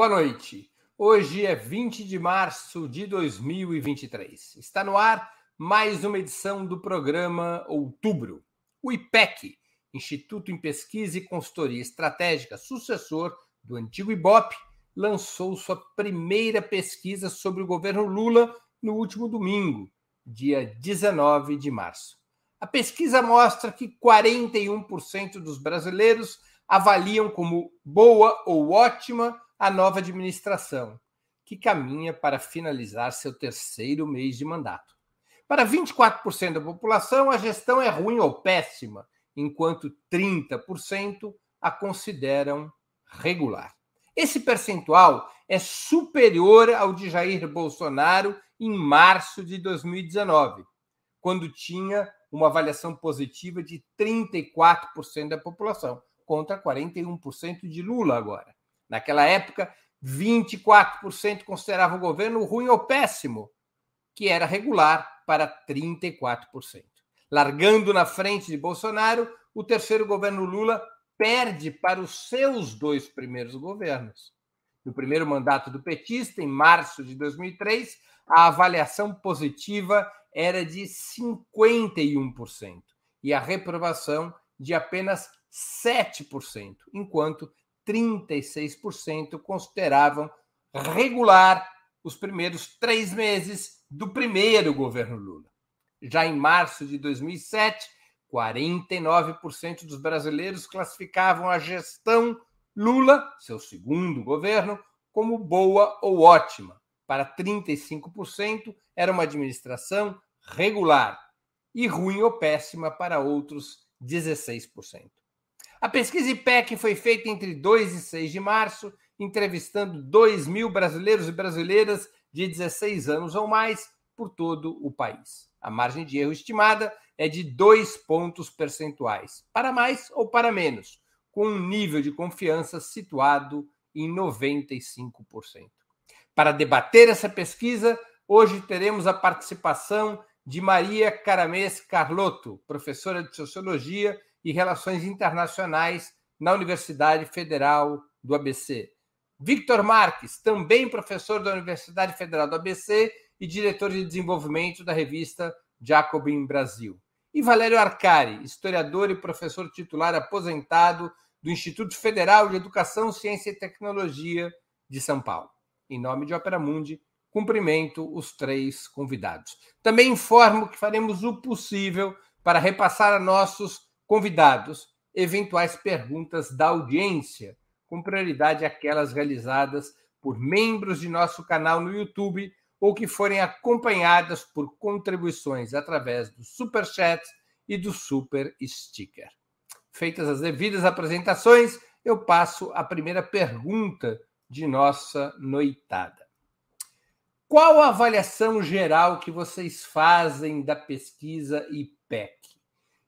Boa noite. Hoje é 20 de março de 2023. Está no ar mais uma edição do programa Outubro. O IPEC, Instituto em Pesquisa e Consultoria Estratégica, sucessor do antigo IBOP, lançou sua primeira pesquisa sobre o governo Lula no último domingo, dia 19 de março. A pesquisa mostra que 41% dos brasileiros avaliam como boa ou ótima a nova administração, que caminha para finalizar seu terceiro mês de mandato. Para 24% da população, a gestão é ruim ou péssima, enquanto 30% a consideram regular. Esse percentual é superior ao de Jair Bolsonaro em março de 2019, quando tinha uma avaliação positiva de 34% da população, contra 41% de Lula agora. Naquela época, 24% consideravam o governo ruim ou péssimo, que era regular para 34%. Largando na frente de Bolsonaro, o terceiro governo Lula perde para os seus dois primeiros governos. No primeiro mandato do petista, em março de 2003, a avaliação positiva era de 51% e a reprovação de apenas 7%, enquanto 36% consideravam regular os primeiros três meses do primeiro governo Lula. Já em março de 2007, 49% dos brasileiros classificavam a gestão Lula, seu segundo governo, como boa ou ótima. Para 35%, era uma administração regular e ruim ou péssima para outros 16%. A pesquisa IPEC foi feita entre 2 e 6 de março, entrevistando 2 mil brasileiros e brasileiras de 16 anos ou mais por todo o país. A margem de erro estimada é de 2 pontos percentuais, para mais ou para menos, com um nível de confiança situado em 95%. Para debater essa pesquisa, hoje teremos a participação de Maria Caramês Carlotto, professora de Sociologia e Relações Internacionais na Universidade Federal do ABC. Victor Marques, também professor da Universidade Federal do ABC e diretor de desenvolvimento da revista Jacobin Brasil. E Valério Arcari, historiador e professor titular aposentado do Instituto Federal de Educação, Ciência e Tecnologia de São Paulo. Em nome de Opera Mundi, cumprimento os três convidados. Também informo que faremos o possível para repassar a nossos convidados eventuais perguntas da audiência, com prioridade aquelas realizadas por membros de nosso canal no YouTube ou que forem acompanhadas por contribuições através do Super Chat e do Super Sticker. Feitas as devidas apresentações, eu passo à primeira pergunta de nossa noitada. Qual a avaliação geral que vocês fazem da pesquisa IPEC?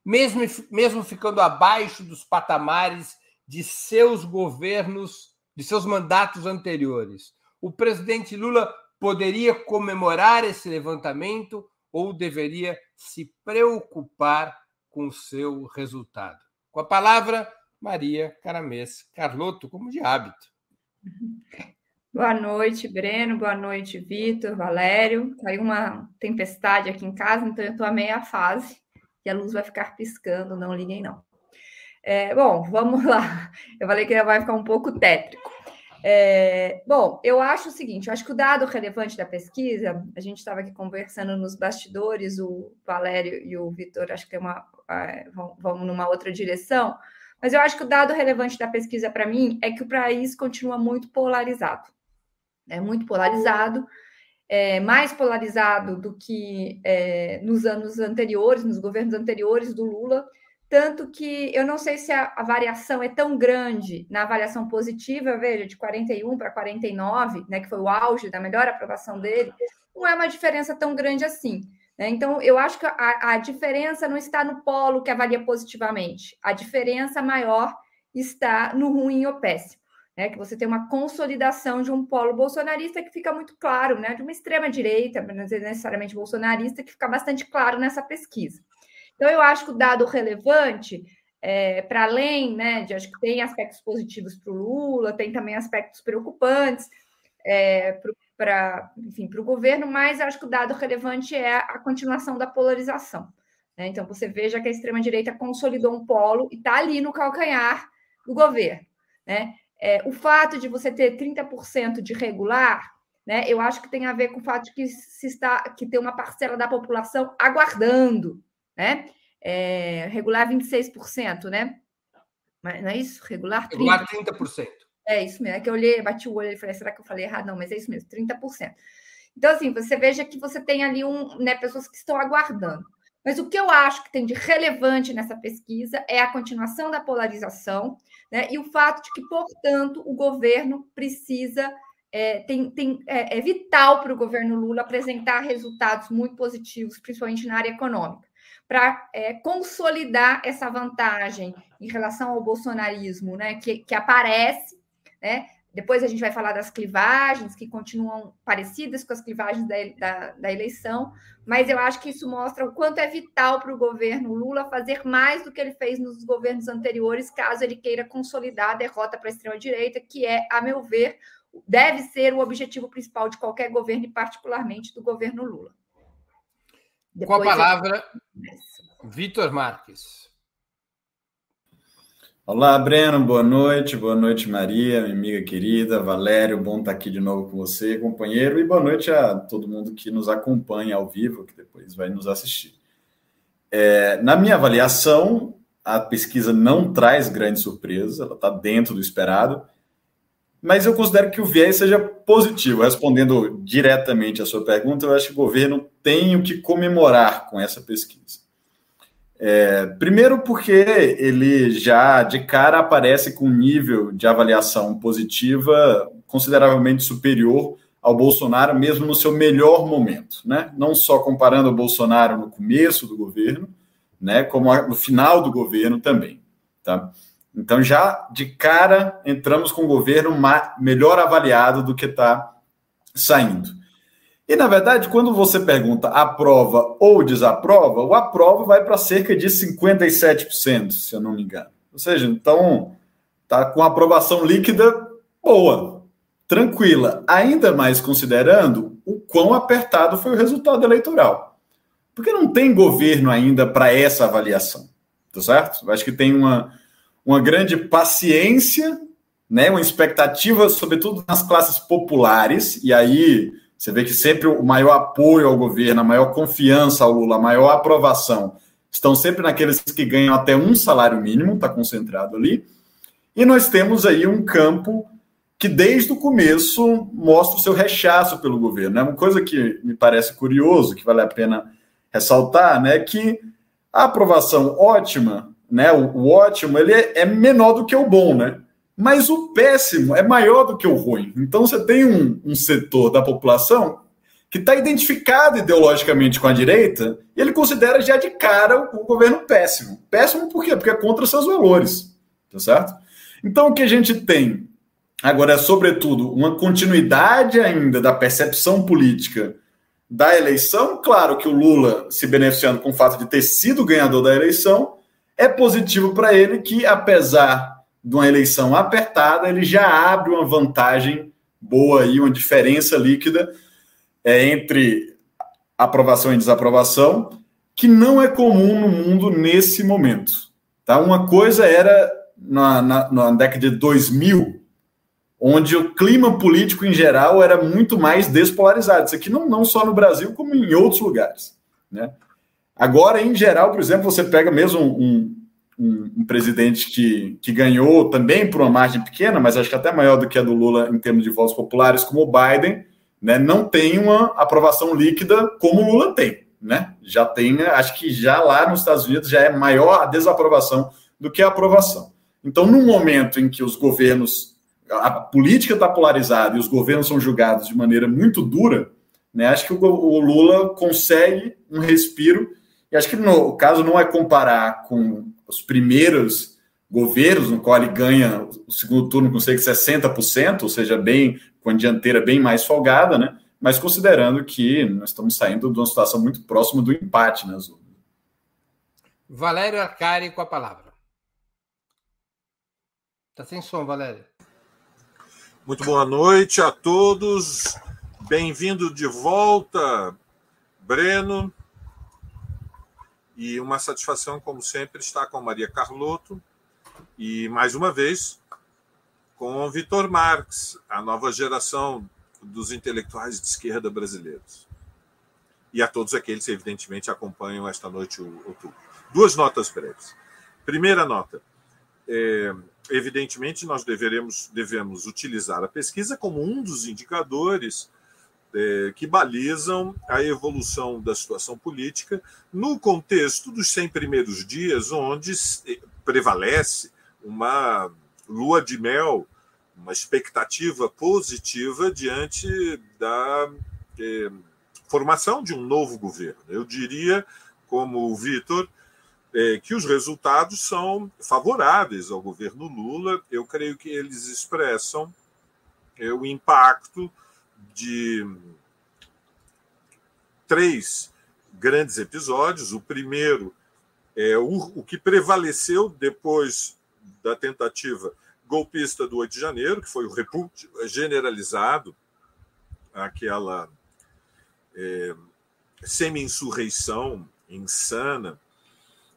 Mesmo, mesmo ficando abaixo dos patamares de seus governos, de seus mandatos anteriores. O presidente Lula poderia comemorar esse levantamento ou deveria se preocupar com o seu resultado? Com a palavra, Maria Caramês Carlotto, como de hábito. Boa noite, Breno. Boa noite, Vitor, Valério. Caiu uma tempestade aqui em casa, então eu estou a meia fase e a luz vai ficar piscando, não liguem não. É, bom, vamos lá. Eu falei que vai ficar um pouco tétrico. É, bom, eu acho o seguinte: eu acho que o dado relevante da pesquisa, a gente estava aqui conversando nos bastidores, o Valério e o Vitor, acho que tem uma, é, vão, vão numa outra direção, mas eu acho que o dado relevante da pesquisa para mim é que o país continua muito polarizado. É muito polarizado é, mais polarizado do que é, nos anos anteriores, nos governos anteriores do Lula, tanto que eu não sei se a, a variação é tão grande na avaliação positiva, veja, de 41 para 49, né, que foi o auge da melhor aprovação dele, não é uma diferença tão grande assim. Né? Então, eu acho que a, a diferença não está no polo que avalia positivamente, a diferença maior está no ruim ou péssimo né, que você tem uma consolidação de um polo bolsonarista que fica muito claro, né, de uma extrema direita, não necessariamente bolsonarista, que fica bastante claro nessa pesquisa. Então, eu acho que o dado relevante é, para além, né, de acho que tem aspectos positivos para o Lula, tem também aspectos preocupantes é, para o governo, mas acho que o dado relevante é a continuação da polarização. Né? Então você veja que a extrema-direita consolidou um polo e está ali no calcanhar do governo. Né? É, o fato de você ter 30% de regular, né, eu acho que tem a ver com o fato de que se está que tem uma parcela da população aguardando, né? É, regular 26%, né? Mas não é isso? Regular 30%. Regular 30%. É isso mesmo. É que eu olhei, bati o olho e falei, será que eu falei errado? Não, mas é isso mesmo, 30%. Então, assim, você veja que você tem ali um, né, pessoas que estão aguardando. Mas o que eu acho que tem de relevante nessa pesquisa é a continuação da polarização né, e o fato de que, portanto, o governo precisa. É, tem, tem, é, é vital para o governo Lula apresentar resultados muito positivos, principalmente na área econômica para é, consolidar essa vantagem em relação ao bolsonarismo, né, que, que aparece, né? Depois a gente vai falar das clivagens, que continuam parecidas com as clivagens da, da, da eleição, mas eu acho que isso mostra o quanto é vital para o governo Lula fazer mais do que ele fez nos governos anteriores, caso ele queira consolidar a derrota para a extrema-direita, que é, a meu ver, deve ser o objetivo principal de qualquer governo, e particularmente do governo Lula. Depois Com a palavra, eu... Vitor Marques. Olá, Breno, boa noite. Boa noite, Maria, minha amiga querida. Valério, bom estar aqui de novo com você, companheiro. E boa noite a todo mundo que nos acompanha ao vivo, que depois vai nos assistir. É, na minha avaliação, a pesquisa não traz grande surpresa, ela está dentro do esperado mas eu considero que o viés seja positivo. Respondendo diretamente à sua pergunta, eu acho que o governo tem o que comemorar com essa pesquisa. É, primeiro, porque ele já de cara aparece com um nível de avaliação positiva consideravelmente superior ao Bolsonaro, mesmo no seu melhor momento, né? Não só comparando o Bolsonaro no começo do governo, né, como no final do governo também, tá? Então, já de cara, entramos com o governo melhor avaliado do que está saindo. E, na verdade, quando você pergunta aprova ou desaprova, o aprova vai para cerca de 57%, se eu não me engano. Ou seja, então, está com aprovação líquida boa, tranquila, ainda mais considerando o quão apertado foi o resultado eleitoral. Porque não tem governo ainda para essa avaliação, tá certo? Acho que tem uma uma grande paciência, né, uma expectativa, sobretudo nas classes populares, e aí você vê que sempre o maior apoio ao governo, a maior confiança ao Lula, a maior aprovação, estão sempre naqueles que ganham até um salário mínimo, está concentrado ali. E nós temos aí um campo que desde o começo mostra o seu rechaço pelo governo. É uma coisa que me parece curioso, que vale a pena ressaltar, né, que a aprovação ótima né? O, o ótimo ele é, é, menor do que o bom, né? Mas o péssimo é maior do que o ruim. Então você tem um, um setor da população que está identificado ideologicamente com a direita e ele considera já de cara o, o governo péssimo. Péssimo por quê? Porque é contra seus valores, tá certo? Então o que a gente tem agora é sobretudo uma continuidade ainda da percepção política da eleição. Claro que o Lula se beneficiando com o fato de ter sido ganhador da eleição, é positivo para ele que, apesar de uma eleição apertada, ele já abre uma vantagem boa aí, uma diferença líquida é, entre aprovação e desaprovação, que não é comum no mundo nesse momento. Tá? Uma coisa era na, na, na década de 2000, onde o clima político em geral era muito mais despolarizado. Isso aqui não, não só no Brasil, como em outros lugares. Né? Agora, em geral, por exemplo, você pega mesmo um, um, um, presidente que, que ganhou também por uma margem pequena, mas acho que até maior do que a do Lula em termos de votos populares, como o Biden, né, não tem uma aprovação líquida como o Lula tem. Né? Já tem, acho que já lá nos Estados Unidos já é maior a desaprovação do que a aprovação. Então, no momento em que os governos, a política está polarizada e os governos são julgados de maneira muito dura, né, acho que o, o Lula consegue um respiro e acho que no, o caso não é comparar com os primeiros governos, no qual ele ganha o segundo turno com cerca de 60%, ou seja, bem com a dianteira bem mais folgada, né? Mas considerando que nós estamos saindo de uma situação muito próxima do empate nas né, Valério Arcari com a palavra. Está sem som, Valério. Muito boa noite a todos. Bem-vindo de volta, Breno. E uma satisfação, como sempre, estar com Maria Carlotto e, mais uma vez, com Vitor Marx, a nova geração dos intelectuais de esquerda brasileiros. E a todos aqueles que, evidentemente, acompanham esta noite o outubro. Duas notas breves. Primeira nota. É, evidentemente, nós deveremos, devemos utilizar a pesquisa como um dos indicadores é, que balizam a evolução da situação política no contexto dos 100 primeiros dias, onde prevalece uma lua de mel, uma expectativa positiva diante da é, formação de um novo governo. Eu diria, como o Vitor, é, que os resultados são favoráveis ao governo Lula. Eu creio que eles expressam o impacto de três grandes episódios. O primeiro é o, o que prevaleceu depois da tentativa golpista do 8 de janeiro, que foi o repúdio generalizado, aquela é, semi-insurreição insana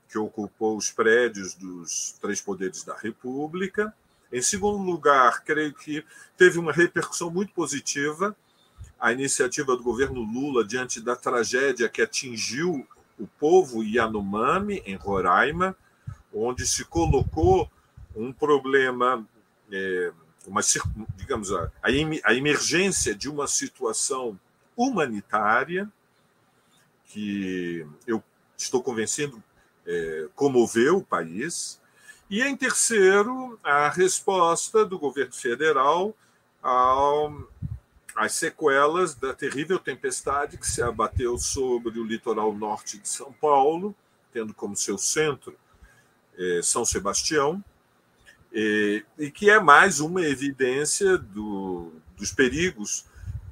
que ocupou os prédios dos três poderes da República. Em segundo lugar, creio que teve uma repercussão muito positiva a iniciativa do governo Lula diante da tragédia que atingiu o povo Yanomami, em Roraima, onde se colocou um problema, é, uma, digamos, a, a emergência de uma situação humanitária que eu estou convencido é, comoveu o país. E, em terceiro, a resposta do governo federal ao, às sequelas da terrível tempestade que se abateu sobre o litoral norte de São Paulo, tendo como seu centro é, São Sebastião, e, e, que é mais uma evidência do, dos perigos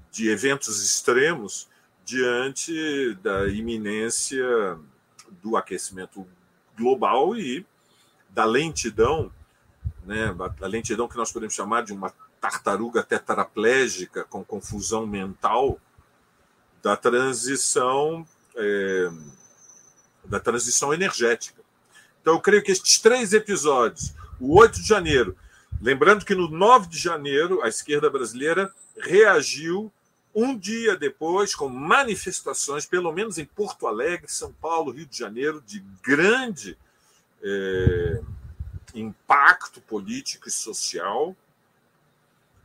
de eventos extremos diante da iminência do aquecimento global e da lentidão, né, a lentidão que nós podemos chamar de uma tartaruga tetraplégica com confusão mental da transição é, da transição energética. Então, eu creio que estes três episódios, o 8 de janeiro, lembrando que no 9 de janeiro a esquerda brasileira reagiu um dia depois, com manifestações, pelo menos em Porto Alegre, São Paulo, Rio de Janeiro, de grande é, impacto político e social,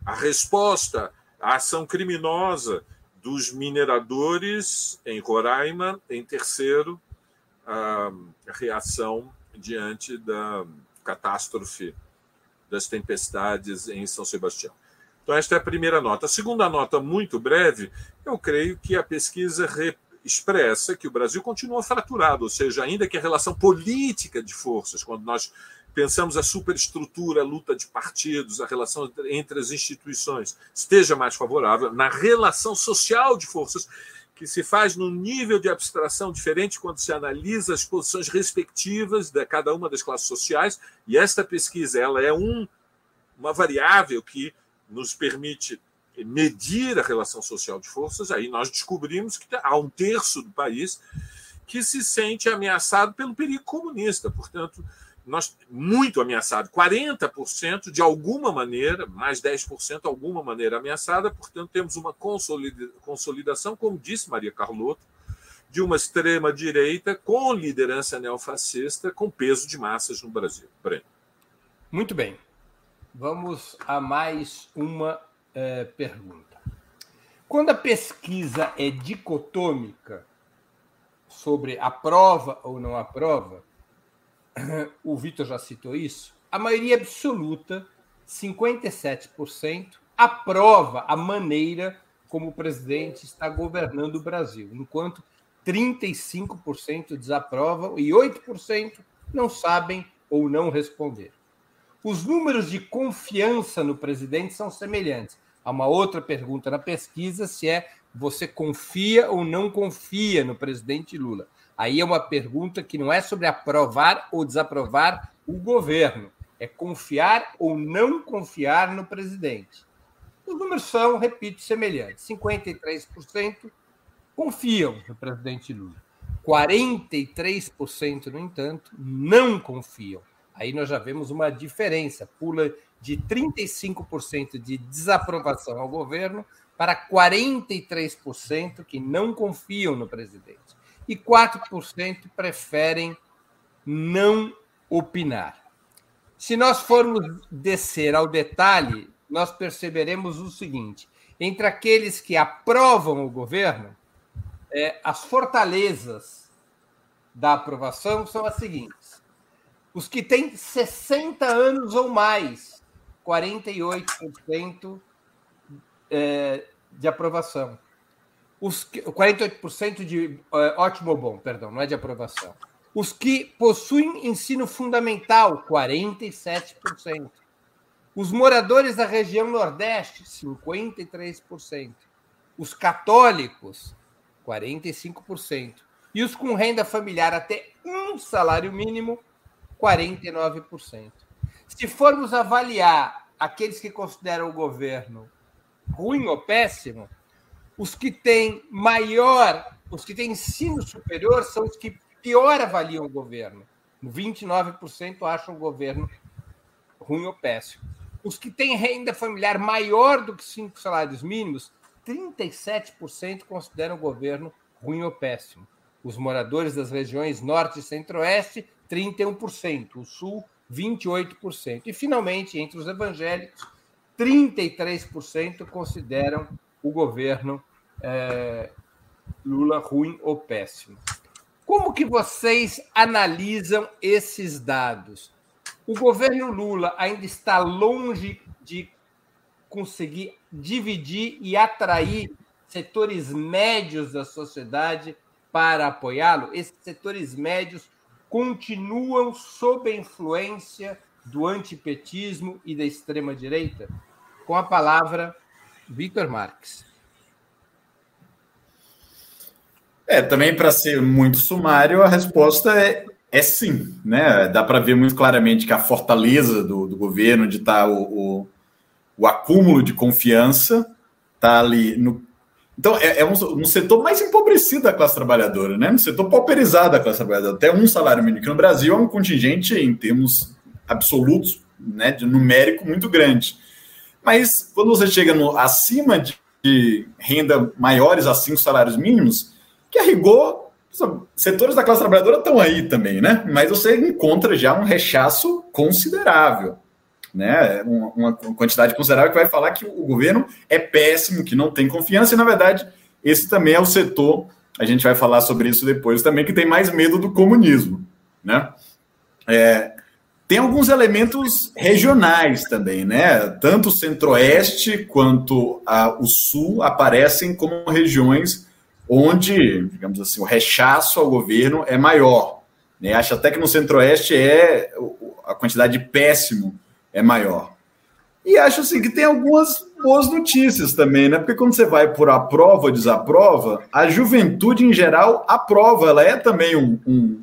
a resposta à ação criminosa dos mineradores em Roraima, em terceiro, a reação diante da catástrofe das tempestades em São Sebastião. Então, esta é a primeira nota. A segunda nota, muito breve, eu creio que a pesquisa expressa que o Brasil continua fraturado, ou seja, ainda que a relação política de forças, quando nós pensamos a superestrutura, a luta de partidos, a relação entre as instituições, esteja mais favorável, na relação social de forças, que se faz num nível de abstração diferente quando se analisa as posições respectivas de cada uma das classes sociais, e esta pesquisa ela é um, uma variável que nos permite medir a relação social de forças, aí nós descobrimos que há um terço do país que se sente ameaçado pelo perigo comunista. Portanto, nós muito ameaçado, 40% de alguma maneira, mais 10% de alguma maneira ameaçada, portanto, temos uma consolidação, como disse Maria Carlotto, de uma extrema direita com liderança neofascista, com peso de massas no Brasil. Breno. Muito bem. Vamos a mais uma é, pergunta. Quando a pesquisa é dicotômica sobre aprova ou não aprova, o Vitor já citou isso, a maioria absoluta, 57%, aprova a maneira como o presidente está governando o Brasil, enquanto 35% desaprovam e 8% não sabem ou não responderam. Os números de confiança no presidente são semelhantes. Há uma outra pergunta na pesquisa se é você confia ou não confia no presidente Lula. Aí é uma pergunta que não é sobre aprovar ou desaprovar o governo, É confiar ou não confiar no presidente. Os números são, repito, semelhantes. 53% confiam no presidente Lula. 43%, no entanto, não confiam. Aí nós já vemos uma diferença, pula de 35% de desaprovação ao governo para 43% que não confiam no presidente. E 4% preferem não opinar. Se nós formos descer ao detalhe, nós perceberemos o seguinte: entre aqueles que aprovam o governo, é, as fortalezas da aprovação são as seguintes: os que têm 60 anos ou mais, 48% é, de aprovação. Os 48% de é, ótimo ou bom, perdão, não é de aprovação. Os que possuem ensino fundamental, 47%. Os moradores da região Nordeste, 53%. Os católicos, 45%. E os com renda familiar até um salário mínimo, 49%. Se formos avaliar aqueles que consideram o governo ruim ou péssimo, os que têm maior, os que têm ensino superior são os que pior avaliam o governo. 29% acham o governo ruim ou péssimo. Os que têm renda familiar maior do que cinco salários mínimos, 37% consideram o governo ruim ou péssimo. Os moradores das regiões norte e centro-oeste, 31%. O sul, 28%. E, finalmente, entre os evangélicos, 33% consideram o governo é, Lula ruim ou péssimo. Como que vocês analisam esses dados? O governo Lula ainda está longe de conseguir dividir e atrair setores médios da sociedade para apoiá-lo? Esses setores médios continuam sob a influência do antipetismo e da extrema-direita? Com a palavra, Vitor Marques. É, também para ser muito sumário, a resposta é, é sim, né? Dá para ver muito claramente que a fortaleza do, do governo de estar tá o, o, o, acúmulo de confiança está ali no. Então, é, é um, um, setor mais empobrecido da classe trabalhadora, né? Um setor pauperizado da classe trabalhadora. Até um salário mínimo, que no Brasil é um contingente, em termos absolutos, né, de numérico muito grande. Mas quando você chega no, acima de, de renda maiores a cinco salários mínimos, que a rigor, setores da classe trabalhadora estão aí também, né? Mas você encontra já um rechaço considerável, né? Uma, uma quantidade considerável que vai falar que o governo é péssimo, que não tem confiança, e na verdade, esse também é o setor, a gente vai falar sobre isso depois também, que tem mais medo do comunismo, né? É, tem alguns elementos regionais também, né? Tanto o centro-oeste quanto a, o sul aparecem como regiões onde, digamos assim, o rechaço ao governo é maior. Né? Acho até que no Centro-Oeste é a quantidade de péssimo é maior. E acho assim que tem algumas boas notícias também, né? Porque quando você vai por aprova ou desaprova, a juventude em geral aprova, ela é também um, um,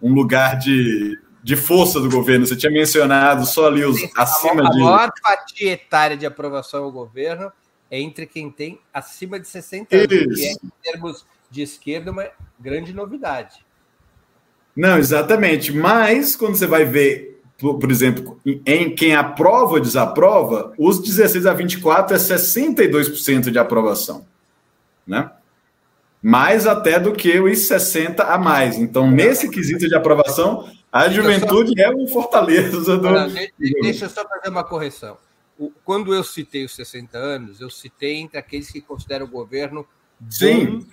um lugar de, de força do governo. Você tinha mencionado só ali os acima a de. A maior fatia etária de aprovação ao governo é entre quem tem acima de 60 anos, Isso. que é, em termos de esquerda, uma grande novidade. Não, exatamente. Mas quando você vai ver, por, por exemplo, em quem aprova ou desaprova, os 16 a 24 é 62% de aprovação. Né? Mais até do que os 60 a mais. Então, nesse quesito de aprovação, a juventude só... é um fortaleza do. deixa eu só fazer uma correção quando eu citei os 60 anos, eu citei entre aqueles que consideram o governo Sim.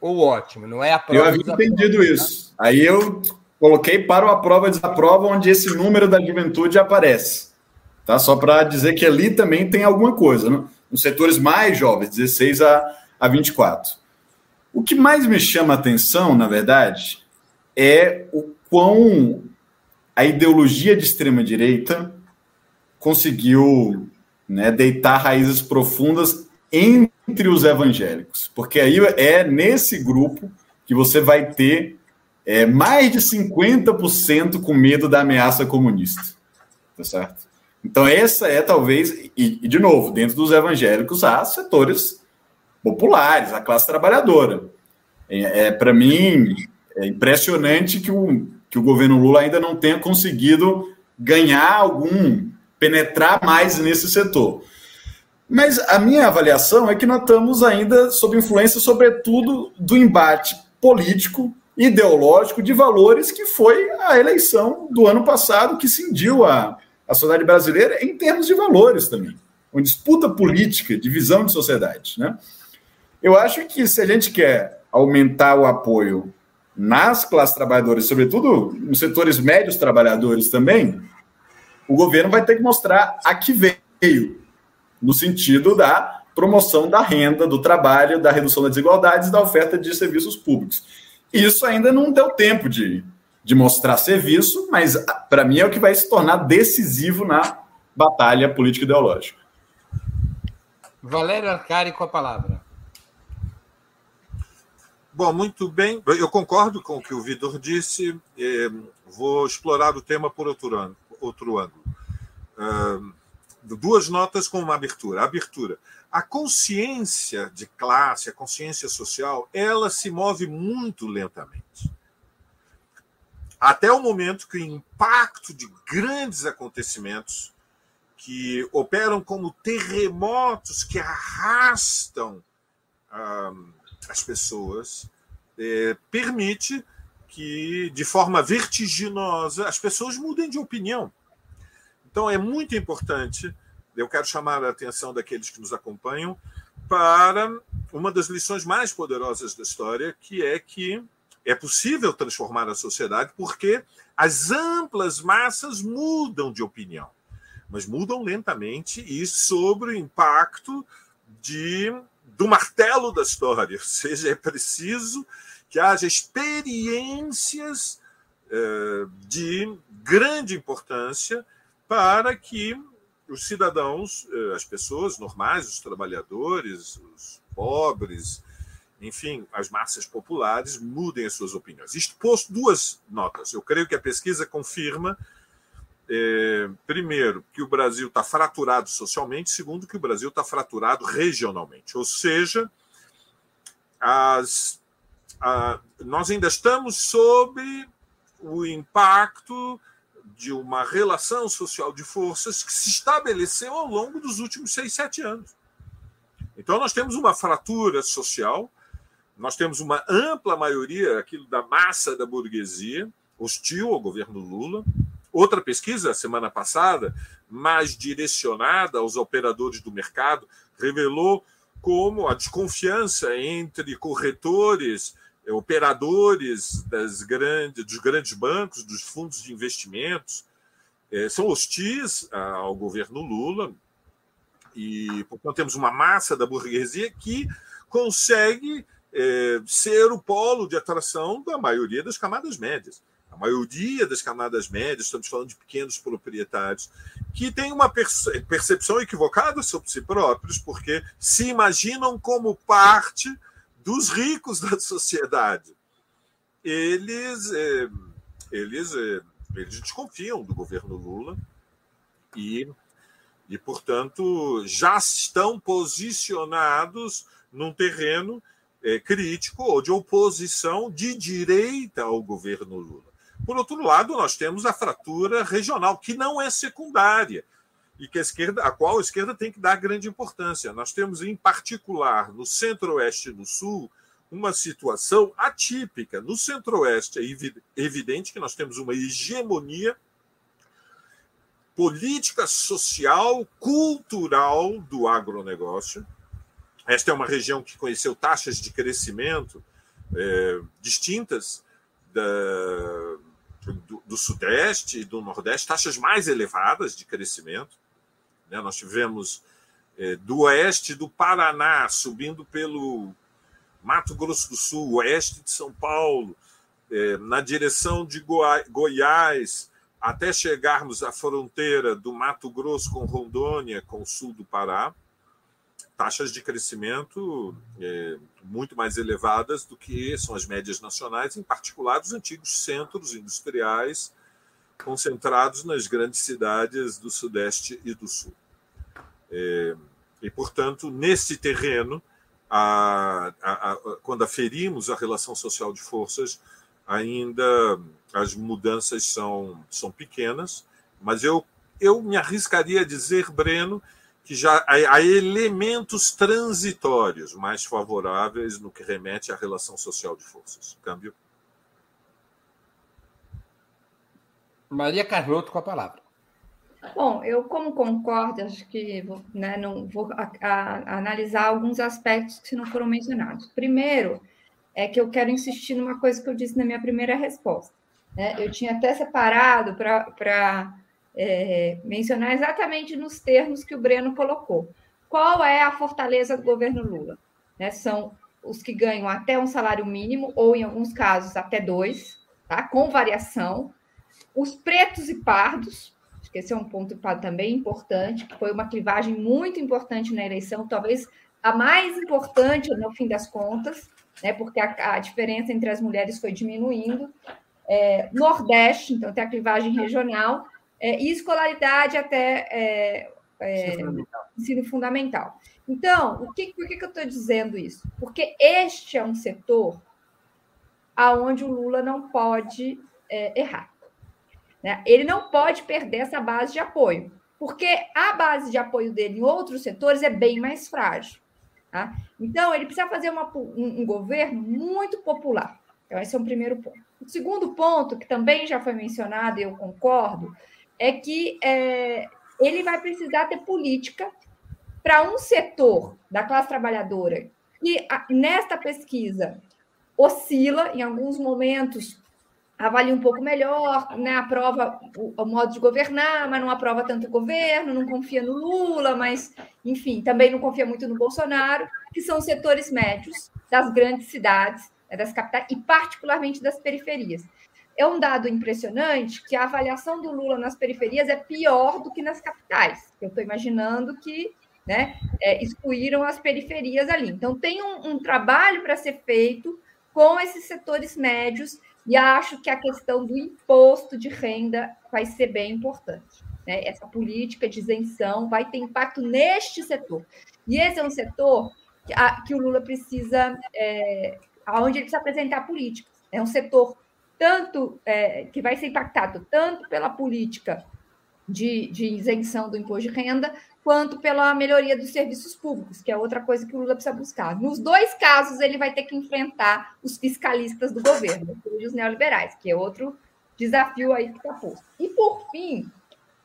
ou ótimo, não é a prova. Eu havia entendido prova, isso. Tá? Aí eu coloquei para o aprova e desaprova, onde esse número da juventude aparece. Tá? Só para dizer que ali também tem alguma coisa, né? nos setores mais jovens, 16 a, a 24. O que mais me chama a atenção, na verdade, é o quão a ideologia de extrema-direita conseguiu né, deitar raízes profundas entre os evangélicos, porque aí é nesse grupo que você vai ter é, mais de 50% com medo da ameaça comunista. tá certo? Então, essa é talvez, e, e de novo, dentro dos evangélicos, há setores populares, a classe trabalhadora. É, é Para mim, é impressionante que o, que o governo Lula ainda não tenha conseguido ganhar algum, penetrar mais nesse setor. Mas a minha avaliação é que nós estamos ainda sob influência, sobretudo, do embate político, ideológico, de valores que foi a eleição do ano passado, que cindiu a, a sociedade brasileira em termos de valores também. Uma disputa política, de visão de sociedade. Né? Eu acho que se a gente quer aumentar o apoio nas classes trabalhadoras, sobretudo nos setores médios trabalhadores também, o governo vai ter que mostrar a que veio, no sentido da promoção da renda, do trabalho, da redução das desigualdades, da oferta de serviços públicos. Isso ainda não deu tempo de, de mostrar serviço, mas para mim é o que vai se tornar decisivo na batalha política ideológica. Valério Arcari com a palavra. Bom, muito bem. Eu concordo com o que o Vitor disse. É, vou explorar o tema por outro ângulo. Outro ângulo. duas notas com uma abertura. abertura. A consciência de classe, a consciência social, ela se move muito lentamente. Até o momento que o impacto de grandes acontecimentos que operam como terremotos que arrastam as pessoas, é, permite que, de forma vertiginosa, as pessoas mudem de opinião. Então, é muito importante, eu quero chamar a atenção daqueles que nos acompanham para uma das lições mais poderosas da história, que é que é possível transformar a sociedade porque as amplas massas mudam de opinião, mas mudam lentamente e sobre o impacto de do martelo da história, ou seja, é preciso que haja experiências eh, de grande importância para que os cidadãos, eh, as pessoas normais, os trabalhadores, os pobres, enfim, as massas populares mudem as suas opiniões. Isto posto duas notas. Eu creio que a pesquisa confirma é, primeiro, que o Brasil está fraturado socialmente, segundo, que o Brasil está fraturado regionalmente. Ou seja, as, a, nós ainda estamos sob o impacto de uma relação social de forças que se estabeleceu ao longo dos últimos seis, sete anos. Então, nós temos uma fratura social, nós temos uma ampla maioria, aquilo da massa da burguesia, hostil ao governo Lula, Outra pesquisa, semana passada, mais direcionada aos operadores do mercado, revelou como a desconfiança entre corretores, eh, operadores das grandes, dos grandes bancos, dos fundos de investimentos, eh, são hostis ao governo Lula. E, portanto, temos uma massa da burguesia que consegue eh, ser o polo de atração da maioria das camadas médias a maioria das camadas médias, estamos falando de pequenos proprietários, que têm uma percepção equivocada sobre si próprios, porque se imaginam como parte dos ricos da sociedade. Eles, é, eles, é, eles desconfiam do governo Lula e, e, portanto, já estão posicionados num terreno é, crítico ou de oposição de direita ao governo Lula. Por outro lado, nós temos a fratura regional, que não é secundária, e que a, esquerda, a qual a esquerda tem que dar grande importância. Nós temos, em particular, no centro-oeste e no sul, uma situação atípica. No centro-oeste é evidente que nós temos uma hegemonia política, social, cultural do agronegócio. Esta é uma região que conheceu taxas de crescimento é, distintas da, do, do Sudeste e do Nordeste taxas mais elevadas de crescimento. Né? Nós tivemos é, do oeste do Paraná, subindo pelo Mato Grosso do Sul, oeste de São Paulo, é, na direção de Goiás, até chegarmos à fronteira do Mato Grosso com Rondônia, com o sul do Pará taxas de crescimento é, muito mais elevadas do que são as médias nacionais, em particular dos antigos centros industriais concentrados nas grandes cidades do Sudeste e do Sul. É, e, portanto, nesse terreno, a, a, a, quando aferimos a relação social de forças, ainda as mudanças são, são pequenas, mas eu, eu me arriscaria a dizer, Breno, que já há elementos transitórios mais favoráveis no que remete à relação social de forças. Câmbio. Maria Carlotto com a palavra. Bom, eu como concordo, acho que né, não vou a, a, analisar alguns aspectos que não foram mencionados. Primeiro, é que eu quero insistir numa coisa que eu disse na minha primeira resposta. Né? Eu tinha até separado para é, mencionar exatamente nos termos que o Breno colocou. Qual é a fortaleza do governo Lula? Né? São os que ganham até um salário mínimo, ou em alguns casos até dois, tá? com variação. Os pretos e pardos, acho que esse é um ponto também importante, que foi uma clivagem muito importante na eleição, talvez a mais importante no fim das contas, né? porque a, a diferença entre as mulheres foi diminuindo. É, Nordeste, então tem a clivagem regional, é, e escolaridade até é, é, fundamental. ensino fundamental. Então, o que, por que, que eu estou dizendo isso? Porque este é um setor aonde o Lula não pode é, errar. Né? Ele não pode perder essa base de apoio, porque a base de apoio dele em outros setores é bem mais frágil. Tá? Então, ele precisa fazer uma, um, um governo muito popular. Então, esse é o primeiro ponto. O segundo ponto, que também já foi mencionado e eu concordo, é que é, ele vai precisar ter política para um setor da classe trabalhadora que, nesta pesquisa, oscila, em alguns momentos avalia um pouco melhor, né? aprova o, o, modo de governar, mas não aprova tanto o governo, não confia no Lula, mas, enfim, também não confia muito no Bolsonaro, que são os setores médios das grandes cidades, né, das capitais, e particularmente das periferias é um dado impressionante que a avaliação do Lula nas periferias é pior do que nas capitais. Eu estou imaginando que né, é, excluíram as periferias ali. Então, tem um, um trabalho para ser feito com esses setores médios e acho que a questão do imposto de renda vai ser bem importante. Né? Essa política de isenção vai ter impacto neste setor. E esse é um setor que, a, que o Lula precisa, é, onde ele precisa apresentar políticas. É um setor tanto é, que vai ser impactado tanto pela política de, de, isenção do imposto de renda, quanto pela melhoria dos serviços públicos, que é outra coisa que o Lula precisa buscar. Nos dois casos, ele vai ter que enfrentar os fiscalistas do governo, e os neoliberais, que é outro desafio aí que está posto. E, por fim,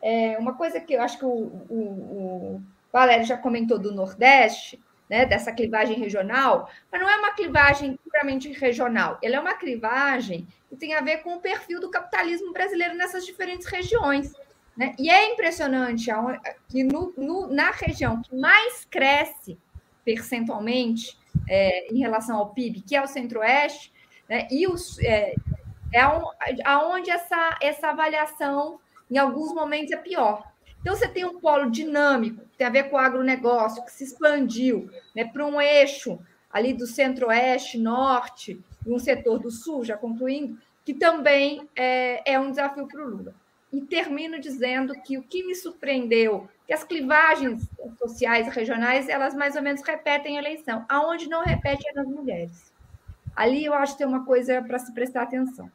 é, uma coisa que eu acho que o, o, o Valério já comentou do Nordeste, né, dessa clivagem regional, mas não é uma clivagem puramente regional, ela é uma clivagem que tem a ver com o perfil do capitalismo brasileiro nessas diferentes regiões. Né? E é impressionante que no, no, na região que mais cresce percentualmente é, em relação ao PIB, que é o Centro-Oeste, né, e os, é, é aonde essa, essa avaliação, em alguns momentos, é pior. Então, você tem um polo dinâmico, que tem a ver com o agronegócio, que se expandiu né, para um eixo ali do centro-oeste, norte, e um setor do sul, já concluindo, que também é, é um desafio para o Lula. E termino dizendo que o que me surpreendeu, que as clivagens sociais e regionais, elas mais ou menos repetem a eleição. Aonde não repete é nas mulheres. Ali eu acho que tem uma coisa para se prestar atenção.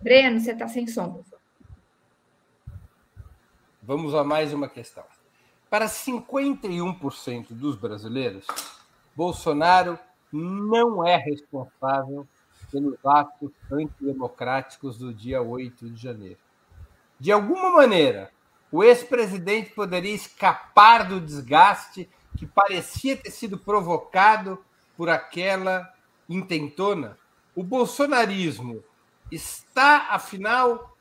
Breno, você está sem som. Vamos a mais uma questão. Para 51% dos brasileiros, Bolsonaro não é responsável pelos atos antidemocráticos do dia 8 de janeiro. De alguma maneira, o ex-presidente poderia escapar do desgaste que parecia ter sido provocado por aquela intentona? O bolsonarismo está, afinal,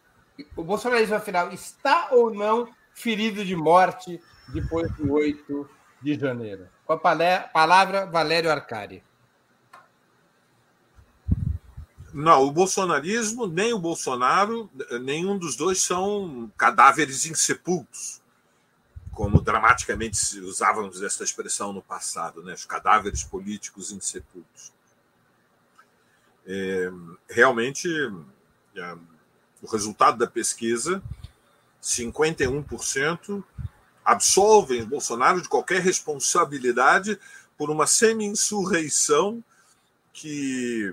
o bolsonarismo, afinal, está ou não ferido de morte depois do 8 de janeiro? Com a palavra, Valério Arcari. Não, o bolsonarismo, nem o Bolsonaro, nenhum dos dois são cadáveres insepultos, como dramaticamente usávamos essa expressão no passado, né? os cadáveres políticos insepultos. É, realmente, é, o resultado da pesquisa, 51% absolvem Bolsonaro de qualquer responsabilidade por uma semi-insurreição que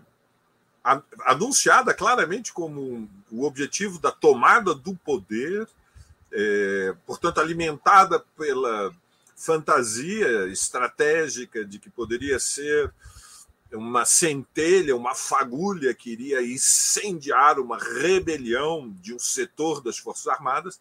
anunciada claramente como o objetivo da tomada do poder, é, portanto, alimentada pela fantasia estratégica de que poderia ser uma centelha, uma fagulha que iria incendiar uma rebelião de um setor das Forças Armadas.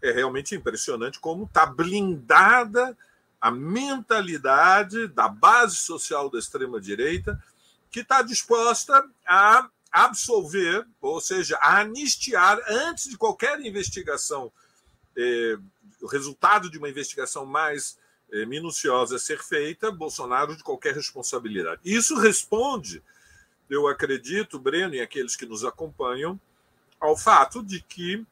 É realmente impressionante como está blindada a mentalidade da base social da extrema-direita que está disposta a absolver, ou seja, a anistiar antes de qualquer investigação, eh, o resultado de uma investigação mais eh, minuciosa ser feita, Bolsonaro de qualquer responsabilidade. Isso responde, eu acredito, Breno e aqueles que nos acompanham, ao fato de que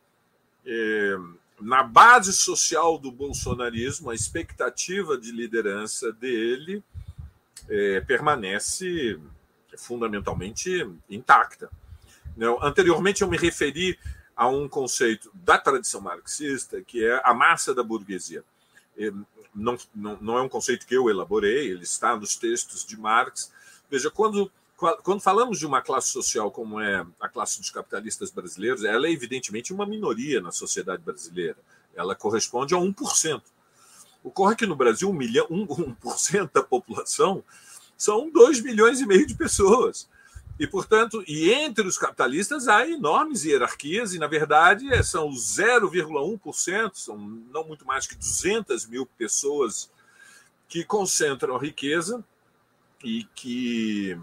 eh, na base social do bolsonarismo, a expectativa de liderança dele eh, permanece fundamentalmente intacta. Anteriormente, eu me referi a um conceito da tradição marxista, que é a massa da burguesia. Não, não, não é um conceito que eu elaborei, ele está nos textos de Marx. Veja, quando, quando falamos de uma classe social como é a classe dos capitalistas brasileiros, ela é evidentemente uma minoria na sociedade brasileira. Ela corresponde a 1%. Ocorre que no Brasil, 1%, milhão, 1, 1 da população são 2 milhões e meio de pessoas. E, portanto, e entre os capitalistas há enormes hierarquias, e, na verdade, são 0,1%, são não muito mais que 200 mil pessoas que concentram a riqueza e que,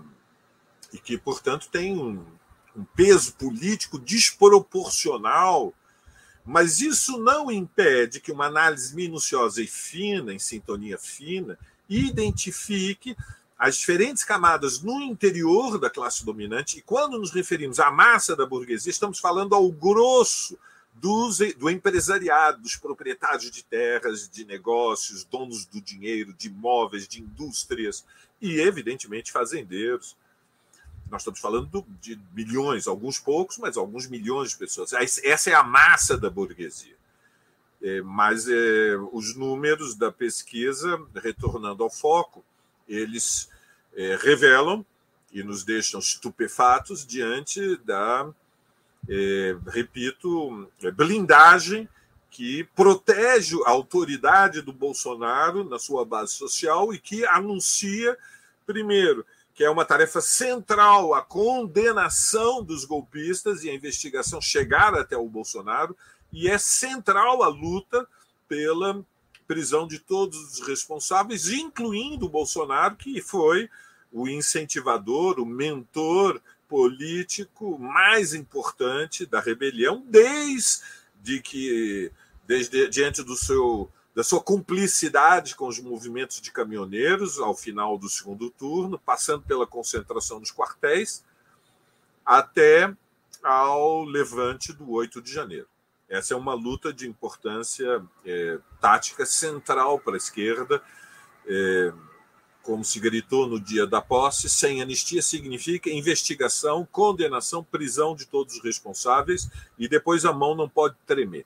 e que portanto, têm um, um peso político desproporcional. Mas isso não impede que uma análise minuciosa e fina, em sintonia fina, identifique as diferentes camadas no interior da classe dominante, e quando nos referimos à massa da burguesia, estamos falando ao grosso dos, do empresariado, dos proprietários de terras, de negócios, donos do dinheiro, de imóveis, de indústrias e, evidentemente, fazendeiros. Nós estamos falando de milhões, alguns poucos, mas alguns milhões de pessoas. Essa é a massa da burguesia. É, mas é, os números da pesquisa, retornando ao foco, eles é, revelam e nos deixam estupefatos diante da, é, repito, blindagem que protege a autoridade do Bolsonaro na sua base social e que anuncia, primeiro, que é uma tarefa central a condenação dos golpistas e a investigação chegar até o Bolsonaro, e é central a luta pela prisão de todos os responsáveis, incluindo o Bolsonaro, que foi o incentivador, o mentor político mais importante da rebelião, desde que, desde diante do seu da sua cumplicidade com os movimentos de caminhoneiros ao final do segundo turno, passando pela concentração dos quartéis, até ao levante do 8 de janeiro. Essa é uma luta de importância é, tática central para a esquerda. É, como se gritou no dia da posse, sem anistia significa investigação, condenação, prisão de todos os responsáveis e depois a mão não pode tremer.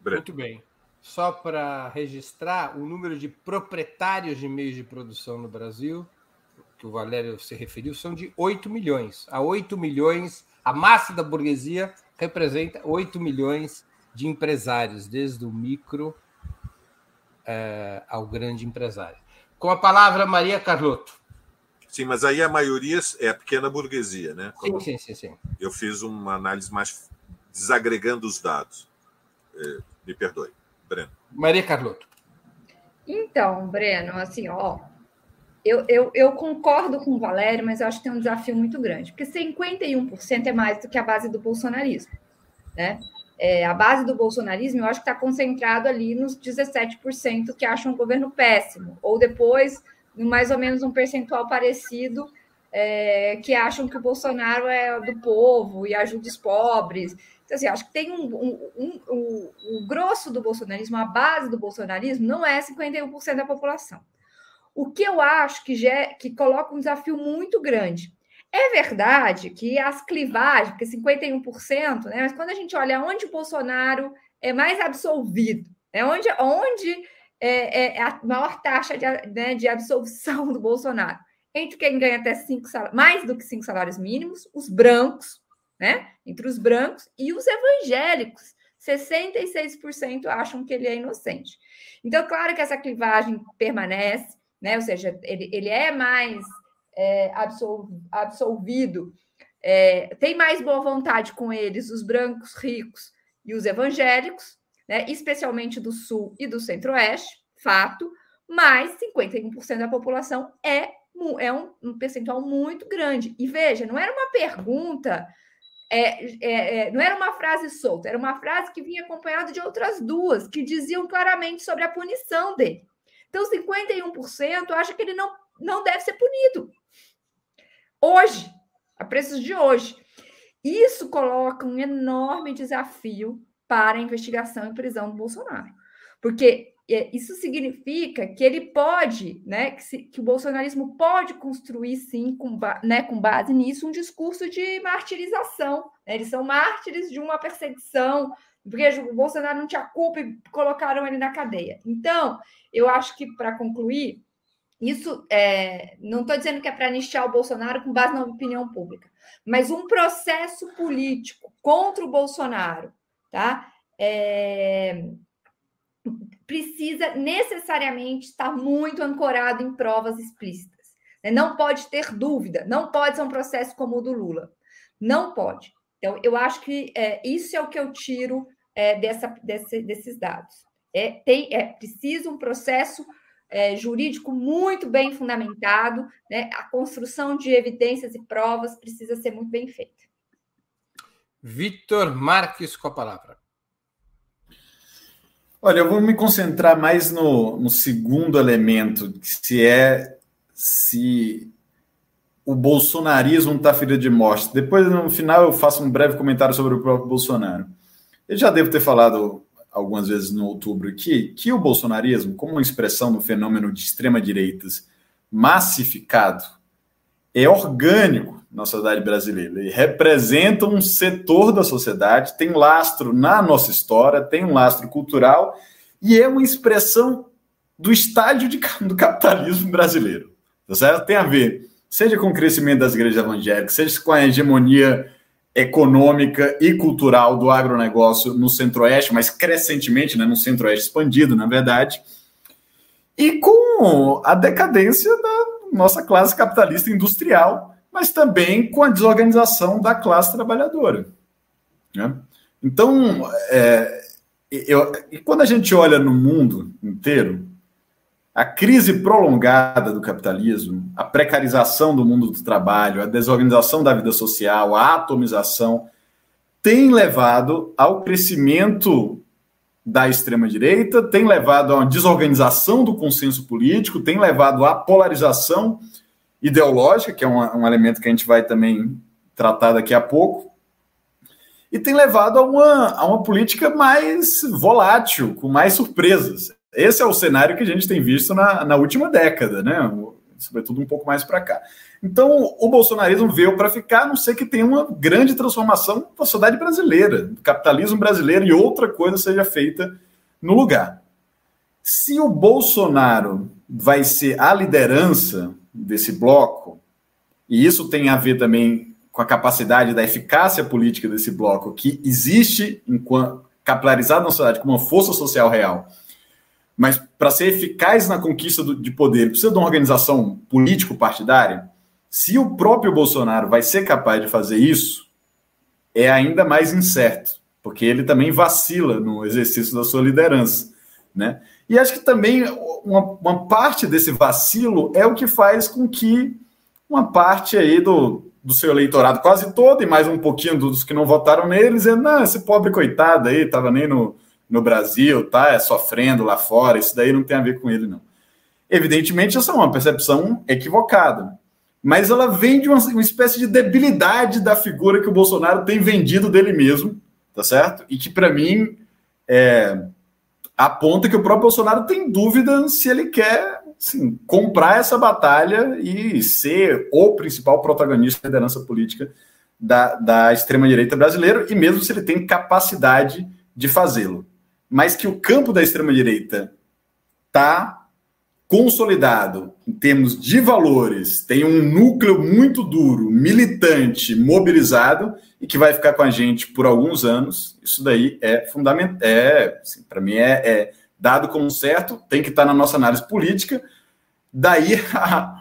Breno. Muito bem. Só para registrar, o número de proprietários de meios de produção no Brasil, que o Valério se referiu, são de 8 milhões. A 8 milhões, a massa da burguesia representa 8 milhões de empresários, desde o micro é, ao grande empresário. Com a palavra, Maria Carlotto. Sim, mas aí a maioria é a pequena burguesia, né? Sim, sim, sim, sim. Eu fiz uma análise mais desagregando os dados. É, me perdoe, Breno. Maria Carlotto. Então, Breno, assim, ó, eu, eu, eu, concordo com o Valério, mas eu acho que tem um desafio muito grande, porque 51% é mais do que a base do bolsonarismo. Né? É, a base do bolsonarismo, eu acho que está concentrado ali nos 17% que acham o governo péssimo, ou depois, mais ou menos um percentual parecido é, que acham que o Bolsonaro é do povo e ajuda os pobres. Então, assim, acho que tem um, um, um, um, o grosso do bolsonarismo, a base do bolsonarismo, não é 51% da população. O que eu acho que, já, que coloca um desafio muito grande. É verdade que as clivagens, porque 51%, né? Mas quando a gente olha onde o Bolsonaro é mais absolvido, é onde, onde é, é a maior taxa de, né, de absolvição do Bolsonaro entre quem ganha até cinco mais do que cinco salários mínimos, os brancos, né? Entre os brancos e os evangélicos. 66% acham que ele é inocente. Então, claro que essa clivagem permanece, né? Ou seja, ele, ele é mais é, absol, absolvido, é, tem mais boa vontade com eles, os brancos ricos e os evangélicos, né? especialmente do sul e do centro-oeste, fato, mas 51% da população é é um, um percentual muito grande. E veja, não era uma pergunta, é, é, é, não era uma frase solta, era uma frase que vinha acompanhada de outras duas, que diziam claramente sobre a punição dele. Então, 51% acha que ele não, não deve ser punido. Hoje, a preços de hoje. Isso coloca um enorme desafio para a investigação e prisão do Bolsonaro. Porque isso significa que ele pode, né, que, se, que o bolsonarismo pode construir, sim, com, né, com base nisso, um discurso de martirização. Né? Eles são mártires de uma perseguição, porque o Bolsonaro não tinha culpa e colocaram ele na cadeia. Então, eu acho que, para concluir, isso é, não estou dizendo que é para anistiar o Bolsonaro com base na opinião pública, mas um processo político contra o Bolsonaro, tá? É, precisa necessariamente estar muito ancorado em provas explícitas. Né? Não pode ter dúvida, não pode ser um processo como o do Lula. Não pode. Então, eu acho que é, isso é o que eu tiro é, dessa, desse, desses dados. É, tem, é preciso um processo é, jurídico muito bem fundamentado, né? a construção de evidências e provas precisa ser muito bem feita. Vitor Marques com a palavra. Olha, eu vou me concentrar mais no, no segundo elemento, se é se o bolsonarismo está ferido de morte. Depois, no final, eu faço um breve comentário sobre o próprio Bolsonaro. Eu já devo ter falado algumas vezes no outubro aqui que o bolsonarismo, como uma expressão do fenômeno de extrema-direitas massificado, é orgânico na sociedade brasileira. Ele representa um setor da sociedade, tem lastro na nossa história, tem um lastro cultural e é uma expressão do estádio de, do capitalismo brasileiro. Tá certo? Tem a ver, seja com o crescimento das igrejas evangélicas, seja com a hegemonia econômica e cultural do agronegócio no centro-oeste, mas crescentemente, né, no centro-oeste expandido, na verdade, e com a decadência da nossa classe capitalista industrial, mas também com a desorganização da classe trabalhadora. Né? Então, é, eu, quando a gente olha no mundo inteiro, a crise prolongada do capitalismo, a precarização do mundo do trabalho, a desorganização da vida social, a atomização, tem levado ao crescimento da extrema-direita, tem levado a uma desorganização do consenso político, tem levado à polarização ideológica, que é um, um elemento que a gente vai também tratar daqui a pouco, e tem levado a uma, a uma política mais volátil, com mais surpresas. Esse é o cenário que a gente tem visto na, na última década, né? Sobretudo um pouco mais para cá. Então, o bolsonarismo veio para ficar, a não ser que tenha uma grande transformação da sociedade brasileira, do capitalismo brasileiro e outra coisa seja feita no lugar. Se o Bolsonaro vai ser a liderança desse bloco, e isso tem a ver também com a capacidade da eficácia política desse bloco, que existe capilarizado na sociedade como uma força social real. Mas para ser eficaz na conquista do, de poder, precisa de uma organização político-partidária. Se o próprio Bolsonaro vai ser capaz de fazer isso, é ainda mais incerto, porque ele também vacila no exercício da sua liderança, né? E acho que também uma, uma, parte desse vacilo é o que faz com que uma parte aí do, do seu eleitorado, quase todo, e mais um pouquinho dos que não votaram nele, dizendo, não, esse pobre coitado aí, estava nem no, no Brasil, tá é sofrendo lá fora, isso daí não tem a ver com ele, não. Evidentemente, essa é uma percepção equivocada. mas ela vem de uma, uma espécie de debilidade da figura que o Bolsonaro tem vendido dele mesmo, tá certo? E que, para mim, é, aponta que o próprio Bolsonaro tem dúvida se ele quer assim, comprar essa batalha e ser o principal protagonista da liderança política da, da extrema-direita brasileira, e mesmo se ele tem capacidade de fazê-lo. Mas que o campo da extrema-direita está consolidado em termos de valores, tem um núcleo muito duro, militante, mobilizado e que vai ficar com a gente por alguns anos. Isso daí é fundamental, é, assim, para mim é, é, dado como certo, tem que estar na nossa análise política. Daí a,